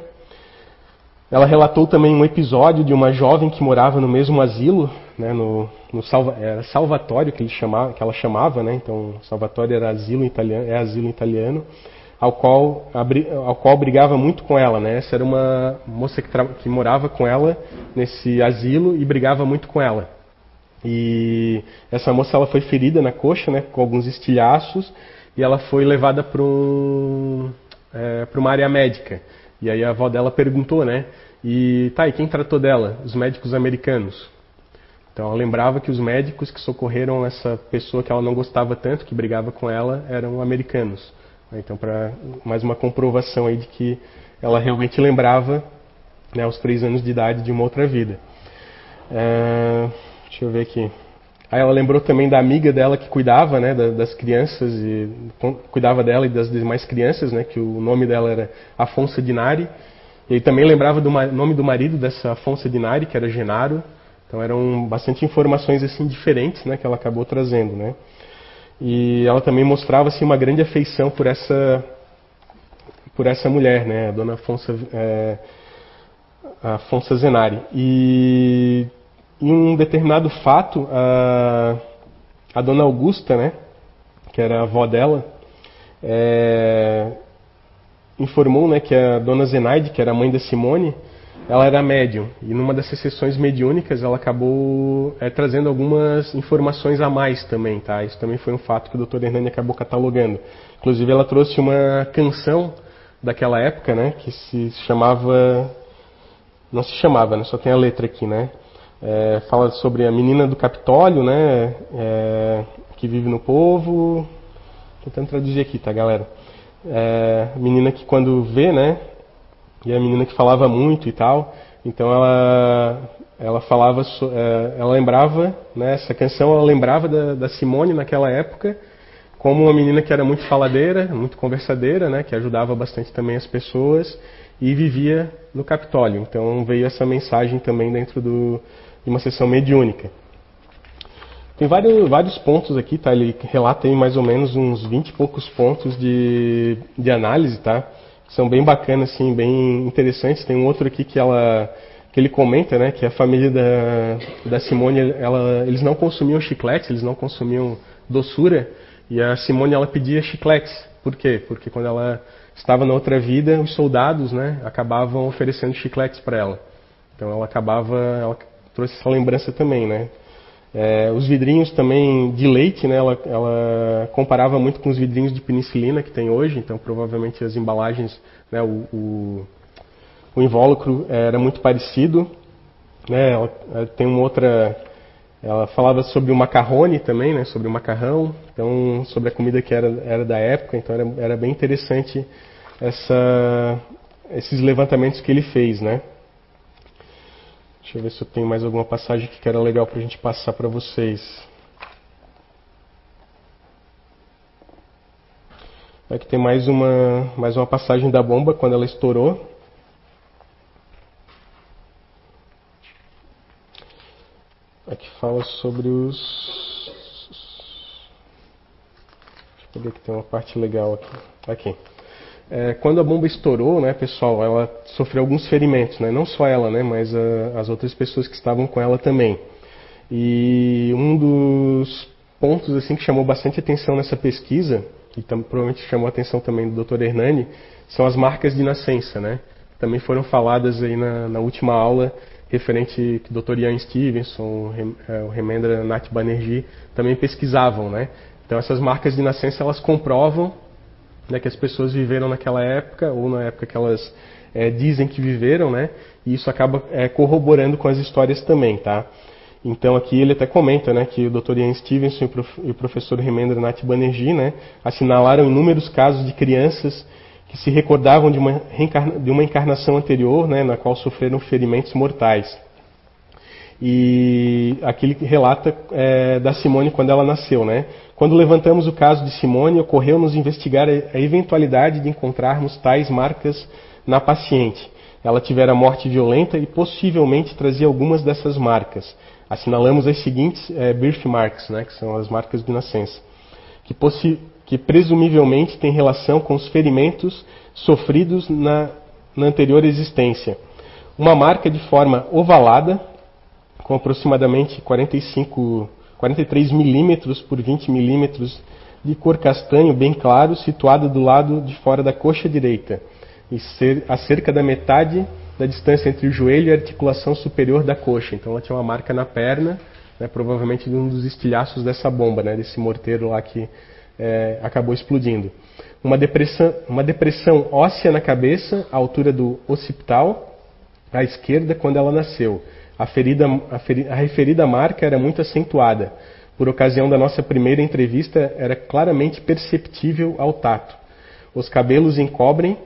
Ela relatou também um episódio de uma jovem que morava no mesmo asilo, né, no, no Salva, era Salvatório que, ele chamava, que ela chamava, né, então Salvatório era asilo italiano, é asilo italiano ao qual, ao qual brigava muito com ela. Né? Essa era uma moça que, que morava com ela nesse asilo e brigava muito com ela. E essa moça ela foi ferida na coxa, né, com alguns estilhaços, e ela foi levada para um, é, uma área médica. E aí a avó dela perguntou, né? E tá, e quem tratou dela? Os médicos americanos. Então ela lembrava que os médicos que socorreram essa pessoa que ela não gostava tanto, que brigava com ela, eram americanos. Então, para mais uma comprovação aí de que ela realmente lembrava, né, três anos de idade, de uma outra vida. É, deixa eu ver aqui. Aí ela lembrou também da amiga dela que cuidava, né, das crianças e cuidava dela e das demais crianças, né, que o nome dela era Afonso Dinari. E também lembrava do nome do marido dessa Afonso Dinari, que era Genaro. Então eram bastante informações assim diferentes, né, que ela acabou trazendo, né. E ela também mostrava assim, uma grande afeição por essa, por essa mulher, né, a dona Afonso, é, Afonso Zenari. E em um determinado fato, a, a dona Augusta, né, que era a avó dela, é, informou né, que a dona Zenaide, que era a mãe da Simone, ela era médium e numa dessas sessões mediúnicas ela acabou é, trazendo algumas informações a mais também, tá? Isso também foi um fato que o Dr. Hernani acabou catalogando. Inclusive ela trouxe uma canção daquela época, né, que se chamava, não se chamava, né, só tem a letra aqui, né? É, fala sobre a menina do Capitólio, né, é, que vive no povo. Tentando traduzir aqui, tá, galera? É, menina que quando vê, né, e a menina que falava muito e tal. Então ela ela falava, é, ela lembrava, né, essa canção ela lembrava da, da, Simone naquela época como uma menina que era muito faladeira, muito conversadeira, né, que ajudava bastante também as pessoas e vivia no Capitólio. Então veio essa mensagem também dentro do, de uma sessão mediúnica. Tem vários, vários pontos aqui, tá? Ele relata aí mais ou menos uns 20 e poucos pontos de, de análise, tá? São bem bacanas, assim, bem interessantes. Tem um outro aqui que ela que ele comenta, né, que a família da, da Simone, ela, eles não consumiam chicletes, eles não consumiam doçura, e a Simone ela pedia chicletes. Por quê? Porque quando ela estava na outra vida, os soldados, né, acabavam oferecendo chicletes para ela. Então ela acabava, ela trouxe essa lembrança também, né? É, os vidrinhos também de leite, né, ela, ela, comparava muito com os vidrinhos de penicilina que tem hoje, então provavelmente as embalagens, né, o, o, o invólucro era muito parecido. Né, ela, tem uma outra, ela falava sobre o macarrone também, né, sobre o macarrão, então sobre a comida que era, era da época, então era, era bem interessante essa, esses levantamentos que ele fez, né. Deixa eu ver se eu tenho mais alguma passagem que era legal para a gente passar para vocês. Aqui tem mais uma, mais uma passagem da bomba quando ela estourou. Aqui fala sobre os. Deixa eu ver que tem uma parte legal aqui. Aqui. É, quando a bomba estourou, né, pessoal, ela sofreu alguns ferimentos, né? Não só ela, né, mas a, as outras pessoas que estavam com ela também. E um dos pontos assim que chamou bastante atenção nessa pesquisa que provavelmente chamou a atenção também do Dr. Hernani, são as marcas de nascença, né? Também foram faladas aí na, na última aula referente que o Dr. Ian Stevenson, é, o Remendra Nath Banerjee também pesquisavam, né? Então essas marcas de nascença elas comprovam né, que as pessoas viveram naquela época ou na época que elas é, dizem que viveram, né? E isso acaba é, corroborando com as histórias também, tá? Então aqui ele até comenta né, que o Dr. Ian Stevenson e o professor Remendra Nath Banerjee né, assinalaram inúmeros casos de crianças que se recordavam de uma, de uma encarnação anterior, né, na qual sofreram ferimentos mortais. E aqui ele relata é, da Simone quando ela nasceu. Né? Quando levantamos o caso de Simone, ocorreu-nos investigar a eventualidade de encontrarmos tais marcas na paciente. Ela tivera morte violenta e possivelmente trazia algumas dessas marcas assinalamos as seguintes é, birthmarks, né, que são as marcas de nascença, que, que presumivelmente têm relação com os ferimentos sofridos na, na anterior existência. Uma marca de forma ovalada, com aproximadamente 45, 43 milímetros por 20 milímetros de cor castanho bem claro, situada do lado de fora da coxa direita, e ser, a cerca da metade da distância entre o joelho e a articulação superior da coxa. Então ela tinha uma marca na perna, né, provavelmente de um dos estilhaços dessa bomba, né, desse morteiro lá que é, acabou explodindo. Uma depressão, uma depressão óssea na cabeça, à altura do occipital, à esquerda, quando ela nasceu. A, ferida, a, feri, a referida marca era muito acentuada. Por ocasião da nossa primeira entrevista, era claramente perceptível ao tato. Os cabelos encobrem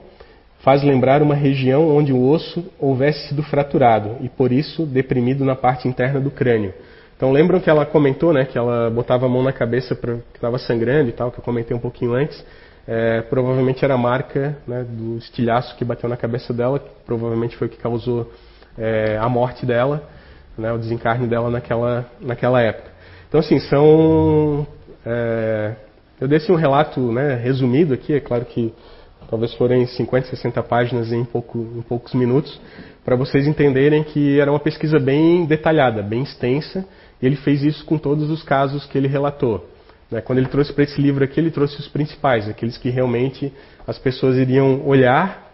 faz lembrar uma região onde o osso houvesse sido fraturado e por isso deprimido na parte interna do crânio. Então lembram que ela comentou, né, que ela botava a mão na cabeça pra, que estava sangrando e tal, que eu comentei um pouquinho antes. É, provavelmente era a marca né, do estilhaço que bateu na cabeça dela, que provavelmente foi o que causou é, a morte dela, né, o desencarne dela naquela, naquela época. Então assim, são... É, eu dei um relato né, resumido aqui, é claro que talvez forem 50, 60 páginas em, pouco, em poucos minutos, para vocês entenderem que era uma pesquisa bem detalhada, bem extensa, e ele fez isso com todos os casos que ele relatou. Né? Quando ele trouxe para esse livro aqui, ele trouxe os principais, aqueles que realmente as pessoas iriam olhar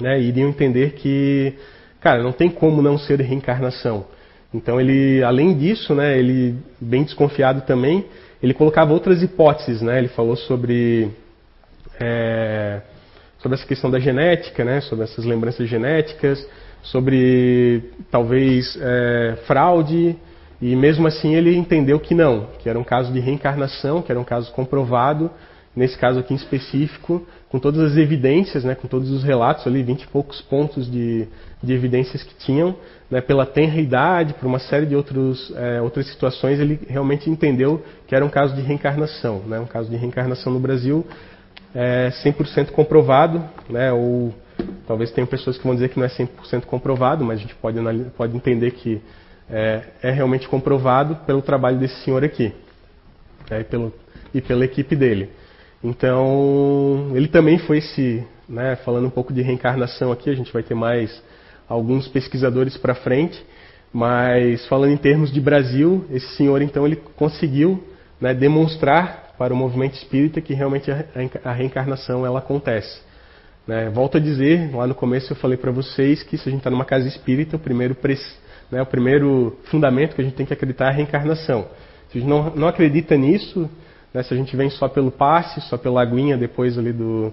né, e iriam entender que, cara, não tem como não ser reencarnação. Então ele, além disso, né, ele bem desconfiado também, ele colocava outras hipóteses, né? Ele falou sobre é, sobre essa questão da genética, né, sobre essas lembranças genéticas, sobre talvez é, fraude, e mesmo assim ele entendeu que não, que era um caso de reencarnação, que era um caso comprovado, nesse caso aqui em específico, com todas as evidências, né, com todos os relatos ali, vinte e poucos pontos de, de evidências que tinham, né, pela tenra idade, por uma série de outros, é, outras situações, ele realmente entendeu que era um caso de reencarnação, né, um caso de reencarnação no Brasil, é 100% comprovado, né? ou talvez tenham pessoas que vão dizer que não é 100% comprovado, mas a gente pode, pode entender que é, é, realmente comprovado pelo trabalho desse senhor aqui né? e, pelo, e pela equipe dele. Então, ele também foi esse, né, falando um pouco de reencarnação aqui, a gente vai ter mais alguns pesquisadores para frente, mas falando em termos de Brasil, esse senhor então ele conseguiu né, demonstrar para o movimento espírita que realmente a reencarnação ela acontece. Né? Volto a dizer, lá no começo eu falei para vocês que se a gente está numa casa espírita, o primeiro, né, o primeiro fundamento que a gente tem que acreditar é a reencarnação. Se a gente não, não acredita nisso, né, se a gente vem só pelo passe, só pela aguinha depois ali do,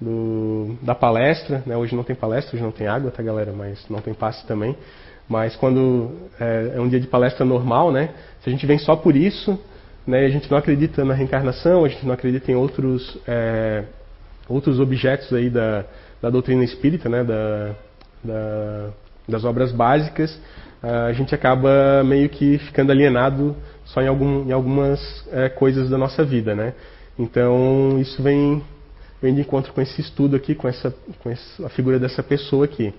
do, da palestra, né, hoje não tem palestra, hoje não tem água, tá galera, mas não tem passe também. Mas quando é, é um dia de palestra normal, né, se a gente vem só por isso, né? A gente não acredita na reencarnação, a gente não acredita em outros, é, outros objetos aí da, da doutrina espírita, né? da, da, das obras básicas. a gente acaba meio que ficando alienado só em, algum, em algumas é, coisas da nossa vida, né? Então isso vem, vem de encontro com esse estudo aqui, com, essa, com essa, a figura dessa pessoa aqui,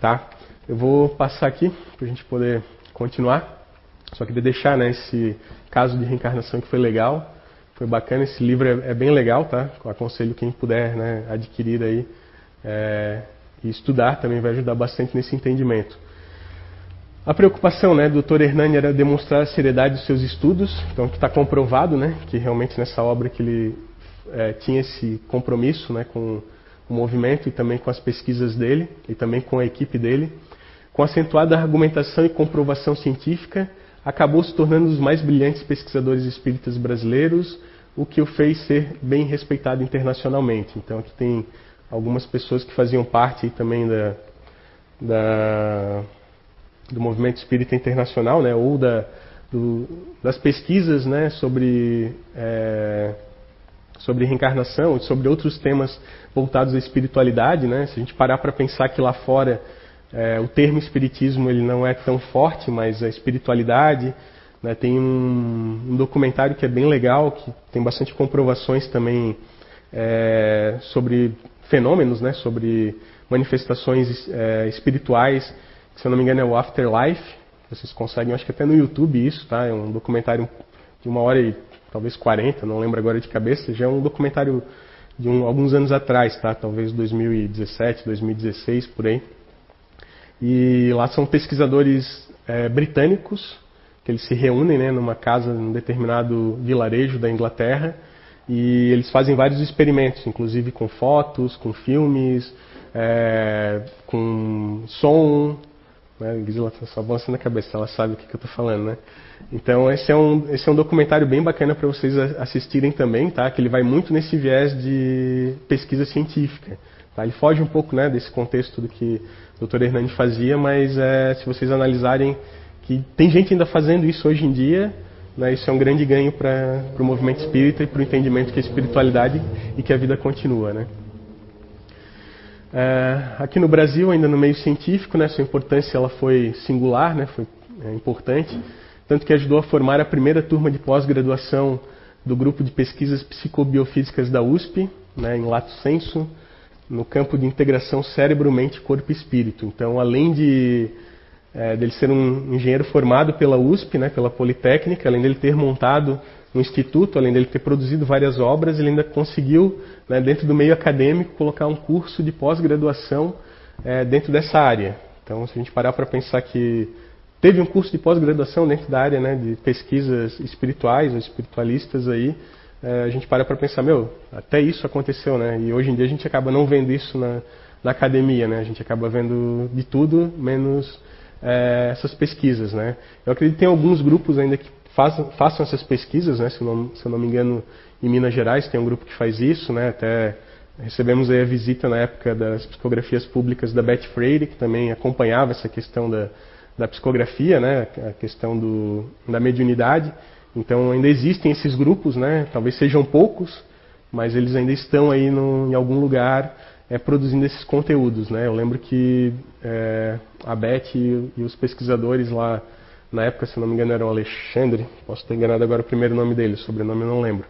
tá? Eu vou passar aqui para a gente poder continuar. Só queria deixar né, esse caso de reencarnação que foi legal, foi bacana. Esse livro é, é bem legal, tá? Eu aconselho quem puder né, adquirir aí é, e estudar também vai ajudar bastante nesse entendimento. A preocupação né, do Dr. Hernani era demonstrar a seriedade dos seus estudos, então que está comprovado né, que realmente nessa obra que ele é, tinha esse compromisso né, com o movimento e também com as pesquisas dele e também com a equipe dele, com acentuada argumentação e comprovação científica, acabou se tornando um dos mais brilhantes pesquisadores espíritas brasileiros, o que o fez ser bem respeitado internacionalmente. Então aqui tem algumas pessoas que faziam parte também da, da do movimento espírita internacional, né, ou da, do, das pesquisas né, sobre, é, sobre reencarnação, sobre outros temas voltados à espiritualidade. Né, se a gente parar para pensar que lá fora é, o termo espiritismo ele não é tão forte, mas a espiritualidade. Né, tem um, um, documentário que é bem legal, que tem bastante comprovações também é, sobre fenômenos, né, sobre manifestações é, espirituais se eu não me engano é o Afterlife. Vocês conseguem, acho que até no YouTube isso, tá? É um documentário de uma hora e talvez 40, não lembro agora de cabeça. Já é um documentário de um, alguns anos atrás, tá? Talvez 2017, 2016, por aí. E lá são pesquisadores é, britânicos que eles se reúnem né, numa casa, num determinado vilarejo da Inglaterra e eles fazem vários experimentos, inclusive com fotos, com filmes, é, com som, né? Gisela está só balançando a cabeça, ela sabe o que, que eu estou falando, né? Então esse é um, esse é um documentário bem bacana para vocês assistirem também, tá? Que ele vai muito nesse viés de pesquisa científica. Tá? Ele foge um pouco né, desse contexto do que o Dr. Hernani fazia, mas é, se vocês analisarem que tem gente ainda fazendo isso hoje em dia, né, isso é um grande ganho para o movimento espírita e para o entendimento que a espiritualidade e que a vida continua, né? É, aqui no Brasil, ainda no meio científico, né, sua importância ela foi singular, né, foi é, importante, tanto que ajudou a formar a primeira turma de pós-graduação do grupo de pesquisas psicobiofísicas da USP, né, em lato sensu, no campo de integração cérebro, mente, corpo espírito. Então, além de é, dele ser um engenheiro formado pela USP, né, pela Politécnica, além dele ter montado no instituto, além dele ter produzido várias obras, ele ainda conseguiu, né, dentro do meio acadêmico, colocar um curso de pós-graduação é, dentro dessa área. Então, se a gente parar para pensar que teve um curso de pós-graduação dentro da área né, de pesquisas espirituais ou espiritualistas aí, é, a gente para para pensar, meu, até isso aconteceu, né? E hoje em dia a gente acaba não vendo isso na, na academia, né? A gente acaba vendo de tudo menos é, essas pesquisas, né? Eu acredito que tem alguns grupos ainda que façam, façam essas pesquisas, né? Se não, se eu não me engano, em Minas Gerais tem um grupo que faz isso, né? Até recebemos a visita na época das psicografias públicas da Beth Freire, que também acompanhava essa questão da, da psicografia, né? A questão do, da mediunidade. Então ainda existem esses grupos, né? Talvez sejam poucos, mas eles ainda estão aí no, em algum lugar é, produzindo esses conteúdos, né? Eu lembro que é, a Beth e, e os pesquisadores lá na época, se não me engano, era o Alexandre, posso ter enganado agora o primeiro nome dele, sobrenome eu não lembro.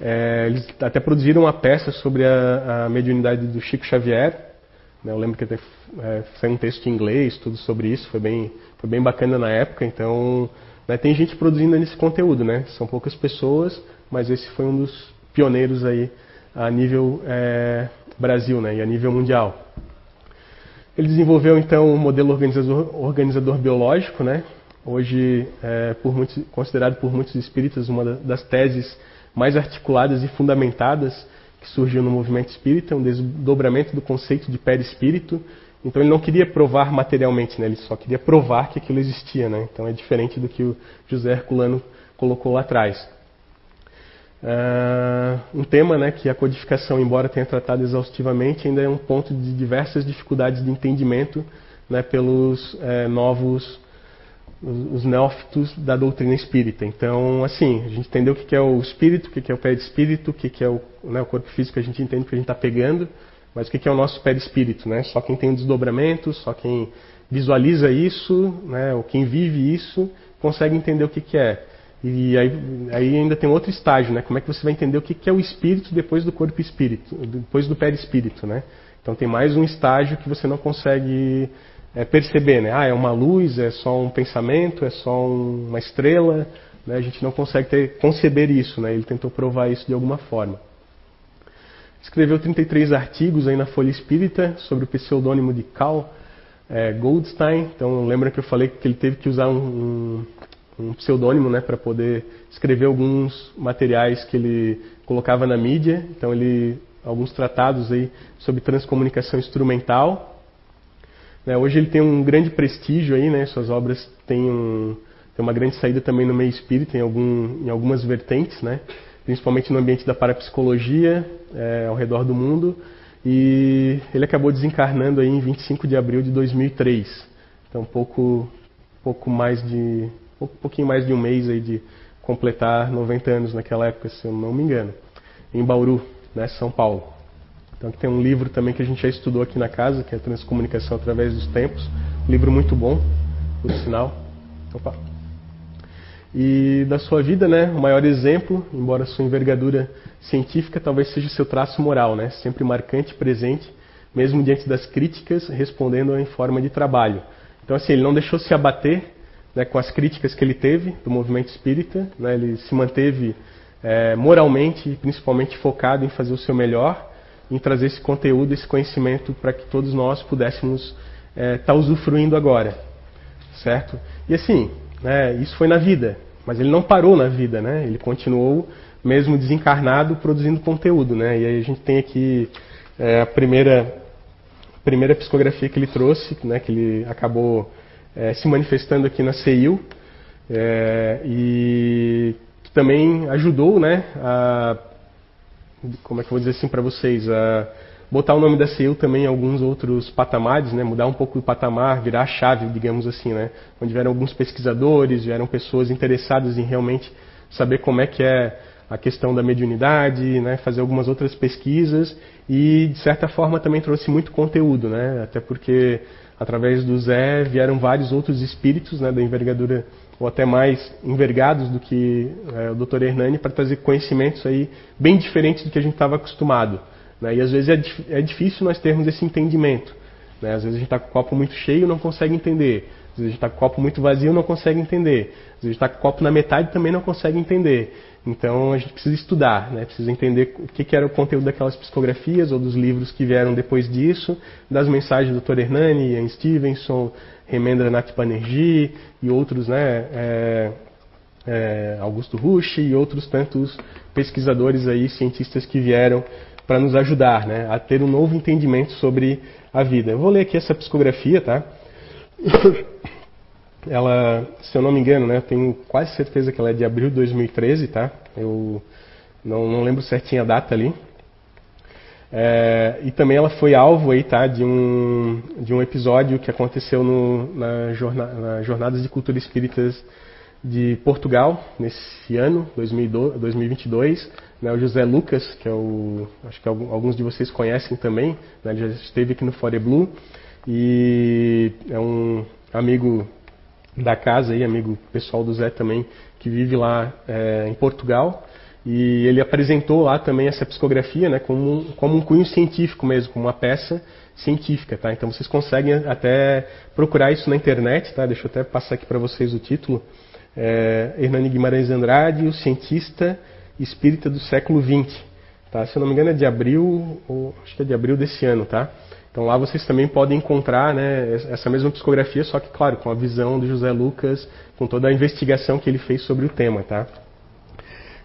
É, eles até produziram uma peça sobre a, a mediunidade do Chico Xavier. Né, eu lembro que até é, saiu um texto em inglês, tudo sobre isso, foi bem, foi bem bacana na época. Então, né, tem gente produzindo esse conteúdo, né? São poucas pessoas, mas esse foi um dos pioneiros aí a nível é, Brasil, né? E a nível mundial. Ele desenvolveu então um modelo organizador, organizador biológico, né? hoje é, por muitos, considerado por muitos espíritas uma das teses mais articuladas e fundamentadas que surgiu no movimento espírita, um desdobramento do conceito de perispírito. Então ele não queria provar materialmente, né? ele só queria provar que aquilo existia. Né? Então é diferente do que o José Herculano colocou lá atrás. Uh, um tema né, que a codificação, embora tenha tratado exaustivamente, ainda é um ponto de diversas dificuldades de entendimento né, pelos é, novos, os, os, neófitos da doutrina espírita. Então, assim, a gente entendeu o que é o espírito, o que é o perispírito, o que é o, né, o corpo físico, a gente entende que a gente está pegando, mas o que é o nosso perispírito, né? Só quem tem um desdobramento, só quem visualiza isso, né, ou quem vive isso, consegue entender o que é. E aí, aí, ainda tem outro estágio, né? Como é que você vai entender o que, que é o espírito depois do corpo espírito, depois do perispírito, né? Então tem mais um estágio que você não consegue é, perceber, né? Ah, é uma luz, é só um pensamento, é só um, uma estrela, né? A gente não consegue ter, conceber isso, né? Ele tentou provar isso de alguma forma. Escreveu 33 artigos aí na Folha Espírita sobre o pseudônimo de Carl é, Goldstein. Então lembra que eu falei que ele teve que usar um, um, um pseudônimo, né, para poder escrever alguns materiais que ele colocava na mídia. Então ele alguns tratados aí sobre transcomunicação instrumental. Né, hoje ele tem um grande prestígio aí, né? Suas obras têm, um, têm uma grande saída também no meio espírita, em, algum, em algumas vertentes, né? Principalmente no ambiente da parapsicologia é, ao redor do mundo. E ele acabou desencarnando aí em 25 de abril de 2003. Então, pouco, pouco mais de, um pouquinho mais de um mês aí de completar 90 anos naquela época, se eu não me engano, em Bauru, né, São Paulo. Então, tem um livro também que a gente já estudou aqui na casa, que é Transcomunicação através dos Tempos. Um livro muito bom, por sinal. Opa. E da sua vida, né, o maior exemplo, embora sua envergadura científica talvez seja seu traço moral, né, sempre marcante, presente, mesmo diante das críticas, respondendo em forma de trabalho. Então, assim, ele não deixou se abater né, com as críticas que ele teve do movimento espírita, né, ele se manteve é, moralmente e principalmente focado em fazer o seu melhor, em trazer esse conteúdo, esse conhecimento para que todos nós pudéssemos estar é, tá usufruindo agora, certo? E assim, né, isso foi na vida, mas ele não parou na vida, né? Ele continuou, mesmo desencarnado, produzindo conteúdo, né? E aí a gente tem aqui é, a primeira, primeira psicografia que ele trouxe, né? Que ele acabou é, se manifestando aqui na CEIU é, e que também ajudou, né? A, como é que eu vou dizer assim para vocês? A, botar o nome da CEU também em alguns outros patamares, né? mudar um pouco o patamar, virar a chave, digamos assim, né? onde vieram alguns pesquisadores, vieram pessoas interessadas em realmente saber como é que é a questão da mediunidade, né? fazer algumas outras pesquisas e, de certa forma, também trouxe muito conteúdo, né? até porque através do Zé vieram vários outros espíritos né, da envergadura ou até mais envergados do que é, o Dr. Hernani para trazer conhecimentos aí bem diferentes do que a gente estava acostumado. Né? E às vezes é, é difícil nós termos esse entendimento. Né? Às vezes a gente está com o copo muito cheio e não consegue entender. Às vezes a gente está com o copo muito vazio e não consegue entender. Às vezes a gente está com o copo na metade e também não consegue entender. Então a gente precisa estudar, né? precisa entender o que, que, era o conteúdo daquelas psicografias ou dos livros que vieram depois disso, das mensagens do Dr. Hernani, Ian Stevenson, Remendra Nath Banerjee e outros, né? É, é, Augusto Rush e outros tantos pesquisadores aí, cientistas que vieram para nos ajudar né, a ter um novo entendimento sobre a vida. Eu vou ler aqui essa psicografia, tá? Ela, se eu não me engano, né, tenho quase certeza que ela é de abril de 2013, tá? Eu não, não lembro certinho a data ali. É, e também ela foi alvo aí, tá, de um, de um episódio que aconteceu no, na, jorna, na Jornadas de Cultura Espíritas de Portugal, nesse ano, 2022, né, o José Lucas, que é o, acho que alguns de vocês conhecem também, né, já esteve aqui no Fore Blue e é um amigo da casa aí, amigo pessoal do Zé também, que vive lá é, em Portugal. E ele apresentou lá também essa psicografia né, como, como um cunho científico mesmo, como uma peça científica. Tá? Então vocês conseguem até procurar isso na internet. Tá? Deixa eu até passar aqui para vocês o título. É, Hernani Guimarães Andrade, o cientista espírita do século XX. Tá? Se eu não me engano é de abril, ou acho que é de abril desse ano, tá? Então lá vocês também podem encontrar né, essa mesma psicografia, só que claro, com a visão do José Lucas, com toda a investigação que ele fez sobre o tema, tá?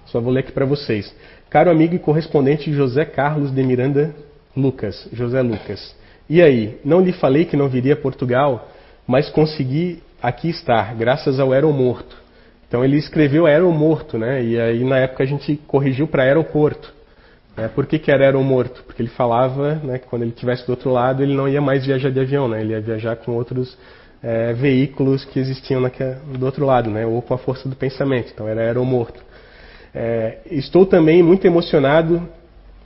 Só vou ler aqui para vocês. Caro amigo e correspondente José Carlos de Miranda Lucas, José Lucas. E aí, não lhe falei que não viria a Portugal, mas consegui aqui estar, graças ao aeromorto. Então ele escreveu aeromorto, né? E aí na época a gente corrigiu para aeroporto. Né? Por que, que era aeromorto? Porque ele falava né, que quando ele estivesse do outro lado ele não ia mais viajar de avião, né? Ele ia viajar com outros é, veículos que existiam do outro lado, né? Ou com a força do pensamento. Então era aeromorto. É, estou também muito emocionado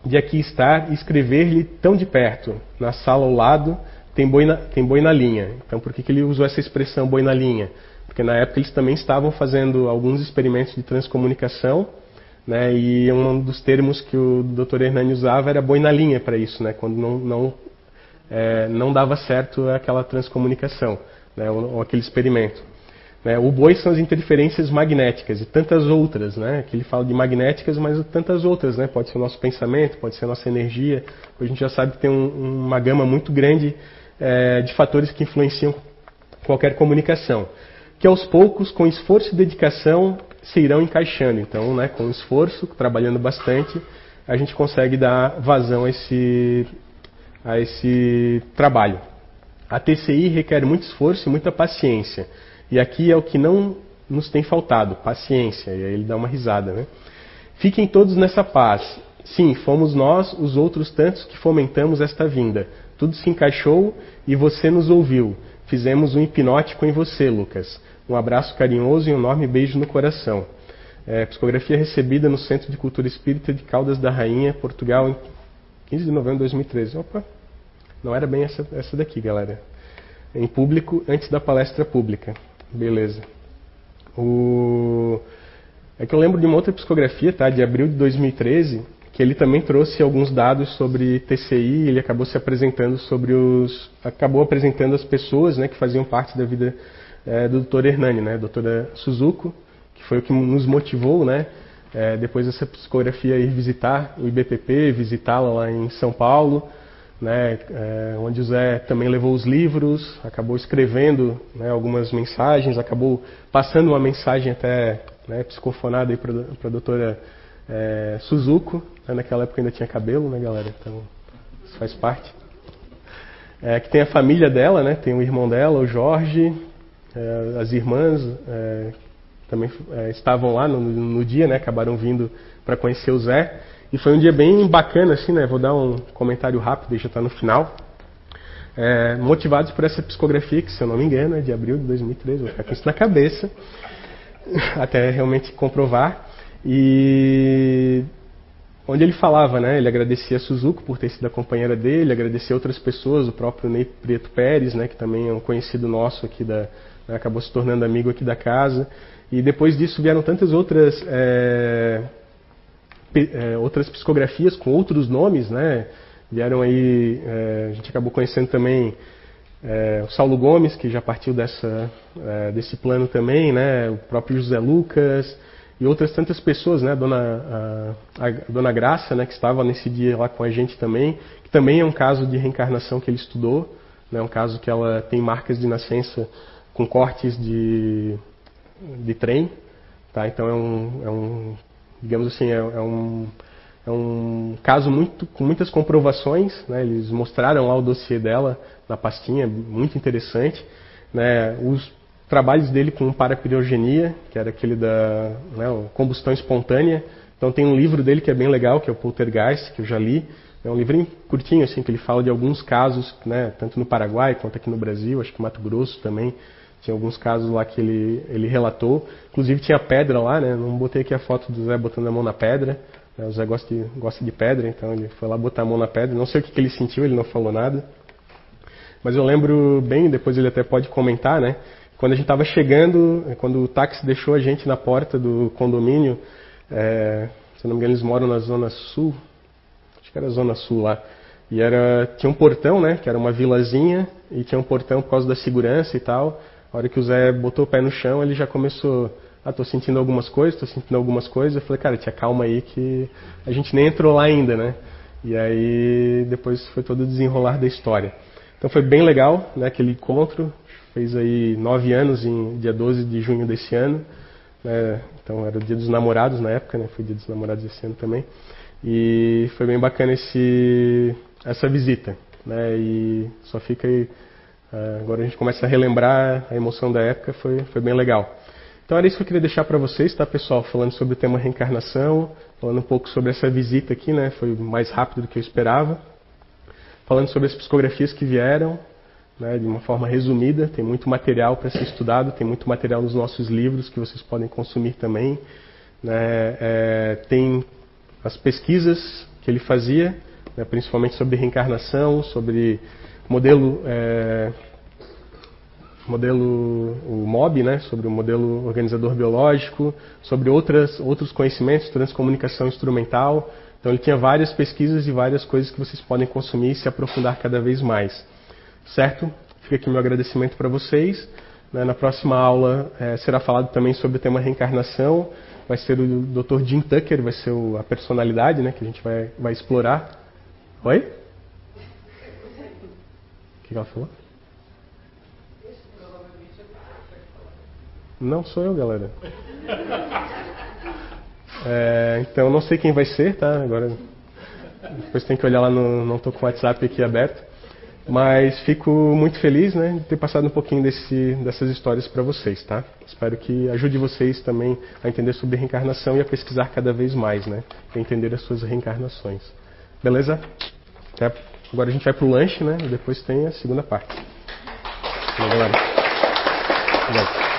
de aqui estar e escrever-lhe tão de perto, na sala ao lado, tem boi na, tem boi na linha. Então, por que, que ele usou essa expressão boi na linha? Porque na época eles também estavam fazendo alguns experimentos de transcomunicação, né, e um dos termos que o Dr. Hernani usava era boi na linha para isso, né, quando não, não, é, não dava certo aquela transcomunicação, né, ou, ou aquele experimento. Né, o boi são as interferências magnéticas e tantas outras, né? Que ele fala de magnéticas, mas tantas outras, né? Pode ser o nosso pensamento, pode ser a nossa energia. A gente já sabe que tem um, uma gama muito grande é, de fatores que influenciam qualquer comunicação que aos poucos, com esforço e dedicação, se irão encaixando. Então, né, com esforço, trabalhando bastante, a gente consegue dar vazão a esse, a esse trabalho. A TCI requer muito esforço e muita paciência. E aqui é o que não nos tem faltado, paciência. E aí ele dá uma risada, né? Fiquem todos nessa paz. Sim, fomos nós, os outros tantos, que fomentamos esta vinda. Tudo se encaixou e você nos ouviu. Fizemos um hipnótico em você, Lucas. Um abraço carinhoso e um enorme beijo no coração. É, psicografia recebida no Centro de Cultura Espírita de Caldas da Rainha, Portugal, em 15 de novembro de 2013. Opa, não era bem essa, essa daqui, galera. Em público, antes da palestra pública. Beleza. O... É que eu lembro de uma outra psicografia, tá, de abril de 2013, que ele também trouxe alguns dados sobre TCI, ele acabou se apresentando sobre os... acabou apresentando as pessoas, né, que faziam parte da vida é, do Dr. Hernani, né, doutora Suzuko, que foi o que nos motivou, né, é, depois dessa psicografia ir visitar o IBPP, visitá-la lá em São Paulo, né, é, onde o Zé também levou os livros, acabou escrevendo né, algumas mensagens, acabou passando uma mensagem até né, psicofonada para a doutora é, Suzuko, né, naquela época ainda tinha cabelo, né galera, então isso faz parte. É, que tem a família dela, né, tem o irmão dela, o Jorge, as irmãs é, também é, estavam lá no, no, dia, né? Acabaram vindo para conhecer o Zé. E foi um dia bem bacana, assim, né? Vou dar um comentário rápido, já está no final. É, motivados por essa psicografia, que se eu não me engano é de abril de 2013, vou ficar com isso na cabeça, até realmente comprovar. E onde ele falava, né? Ele agradecia a Suzuko por ter sido a companheira dele, agradecia outras pessoas, o próprio Ney Preto Pérez, né? Que também é um conhecido nosso aqui da, né, acabou se tornando amigo aqui da casa. E depois disso vieram tantas outras, é, é, outras psicografias com outros nomes, né? Vieram aí, é, a gente acabou conhecendo também é, o Saulo Gomes, que já partiu dessa, é, desse plano também, né? O próprio José Lucas e outras tantas pessoas, né? Dona, a, a Dona Graça, né? Que estava nesse dia lá com a gente também, que também é um caso de reencarnação que ele estudou, né? Um caso que ela tem marcas de nascença com cortes de, de trem, tá? Então é um, é um digamos assim, é, é, um, é um caso muito, com muitas comprovações, né? Eles mostraram lá o dossiê dela na pastinha, muito interessante, né? Os trabalhos dele com parapirogenia, que era aquele da né, combustão espontânea. Então tem um livro dele que é bem legal, que é o Poltergeist, que eu já li. É um livrinho curtinho, assim, que ele fala de alguns casos, né, tanto no Paraguai quanto aqui no Brasil, acho que Mato Grosso também, tinha alguns casos lá que ele, ele relatou. Inclusive tinha pedra lá, né? Não botei aqui a foto do Zé botando a mão na pedra. Né? O Zé gosta de, gosta de pedra, então ele foi lá botar a mão na pedra. Não sei o que, que ele sentiu, ele não falou nada. Mas eu lembro bem, depois ele até pode comentar, né? Quando a gente estava chegando, quando o táxi deixou a gente na porta do condomínio, é, se não me engano eles moram na zona sul, acho que era a zona sul lá. E era, tinha um portão, né? Que era uma vilazinha e tinha um portão por causa da segurança e tal. A hora que o Zé botou o pé no chão, ele já começou. Ah, tô sentindo algumas coisas, tô sentindo algumas coisas. Eu falei, cara, te acalma aí que a gente nem entrou lá ainda, né? E aí depois foi todo o desenrolar da história. Então foi bem legal, né? Aquele encontro. Fez aí nove anos, em dia 12 de junho desse ano. Né? Então era o dia dos namorados na época, né? Foi dia dos namorados esse ano também. E foi bem bacana esse, essa visita. Né? E só fica aí agora a gente começa a relembrar a emoção da época, foi, foi bem legal. Então era isso que eu queria deixar para vocês, tá pessoal? Falando sobre o tema reencarnação, falando um pouco sobre essa visita aqui, né? Foi mais rápido do que eu esperava. Falando sobre as psicografias que vieram, né? de uma forma resumida. Tem muito material para ser estudado, tem muito material nos nossos livros que vocês podem consumir também. Né? É, tem as pesquisas que ele fazia, né? principalmente sobre reencarnação, sobre modelo é, modelo o MOB, né, sobre o modelo organizador biológico, sobre outras, outros conhecimentos, transcomunicação instrumental. Então ele tinha várias pesquisas e várias coisas que vocês podem consumir e se aprofundar cada vez mais. Certo? Fica aqui meu agradecimento para vocês. Né, na próxima aula é, será falado também sobre o tema reencarnação. Vai ser o Dr. Jim Tucker, vai ser o, a personalidade né, que a gente vai, vai explorar. Oi? O que ela falou? Não sou eu, galera. É, então não sei quem vai ser, tá? Agora depois tem que olhar lá no. Não estou com o WhatsApp aqui aberto. Mas fico muito feliz né, de ter passado um pouquinho desse, dessas histórias para vocês, tá? Espero que ajude vocês também a entender sobre reencarnação e a pesquisar cada vez mais, né? A entender as suas reencarnações. Beleza? Até, agora a gente vai pro lanche, né? E depois tem a segunda parte. Obrigado.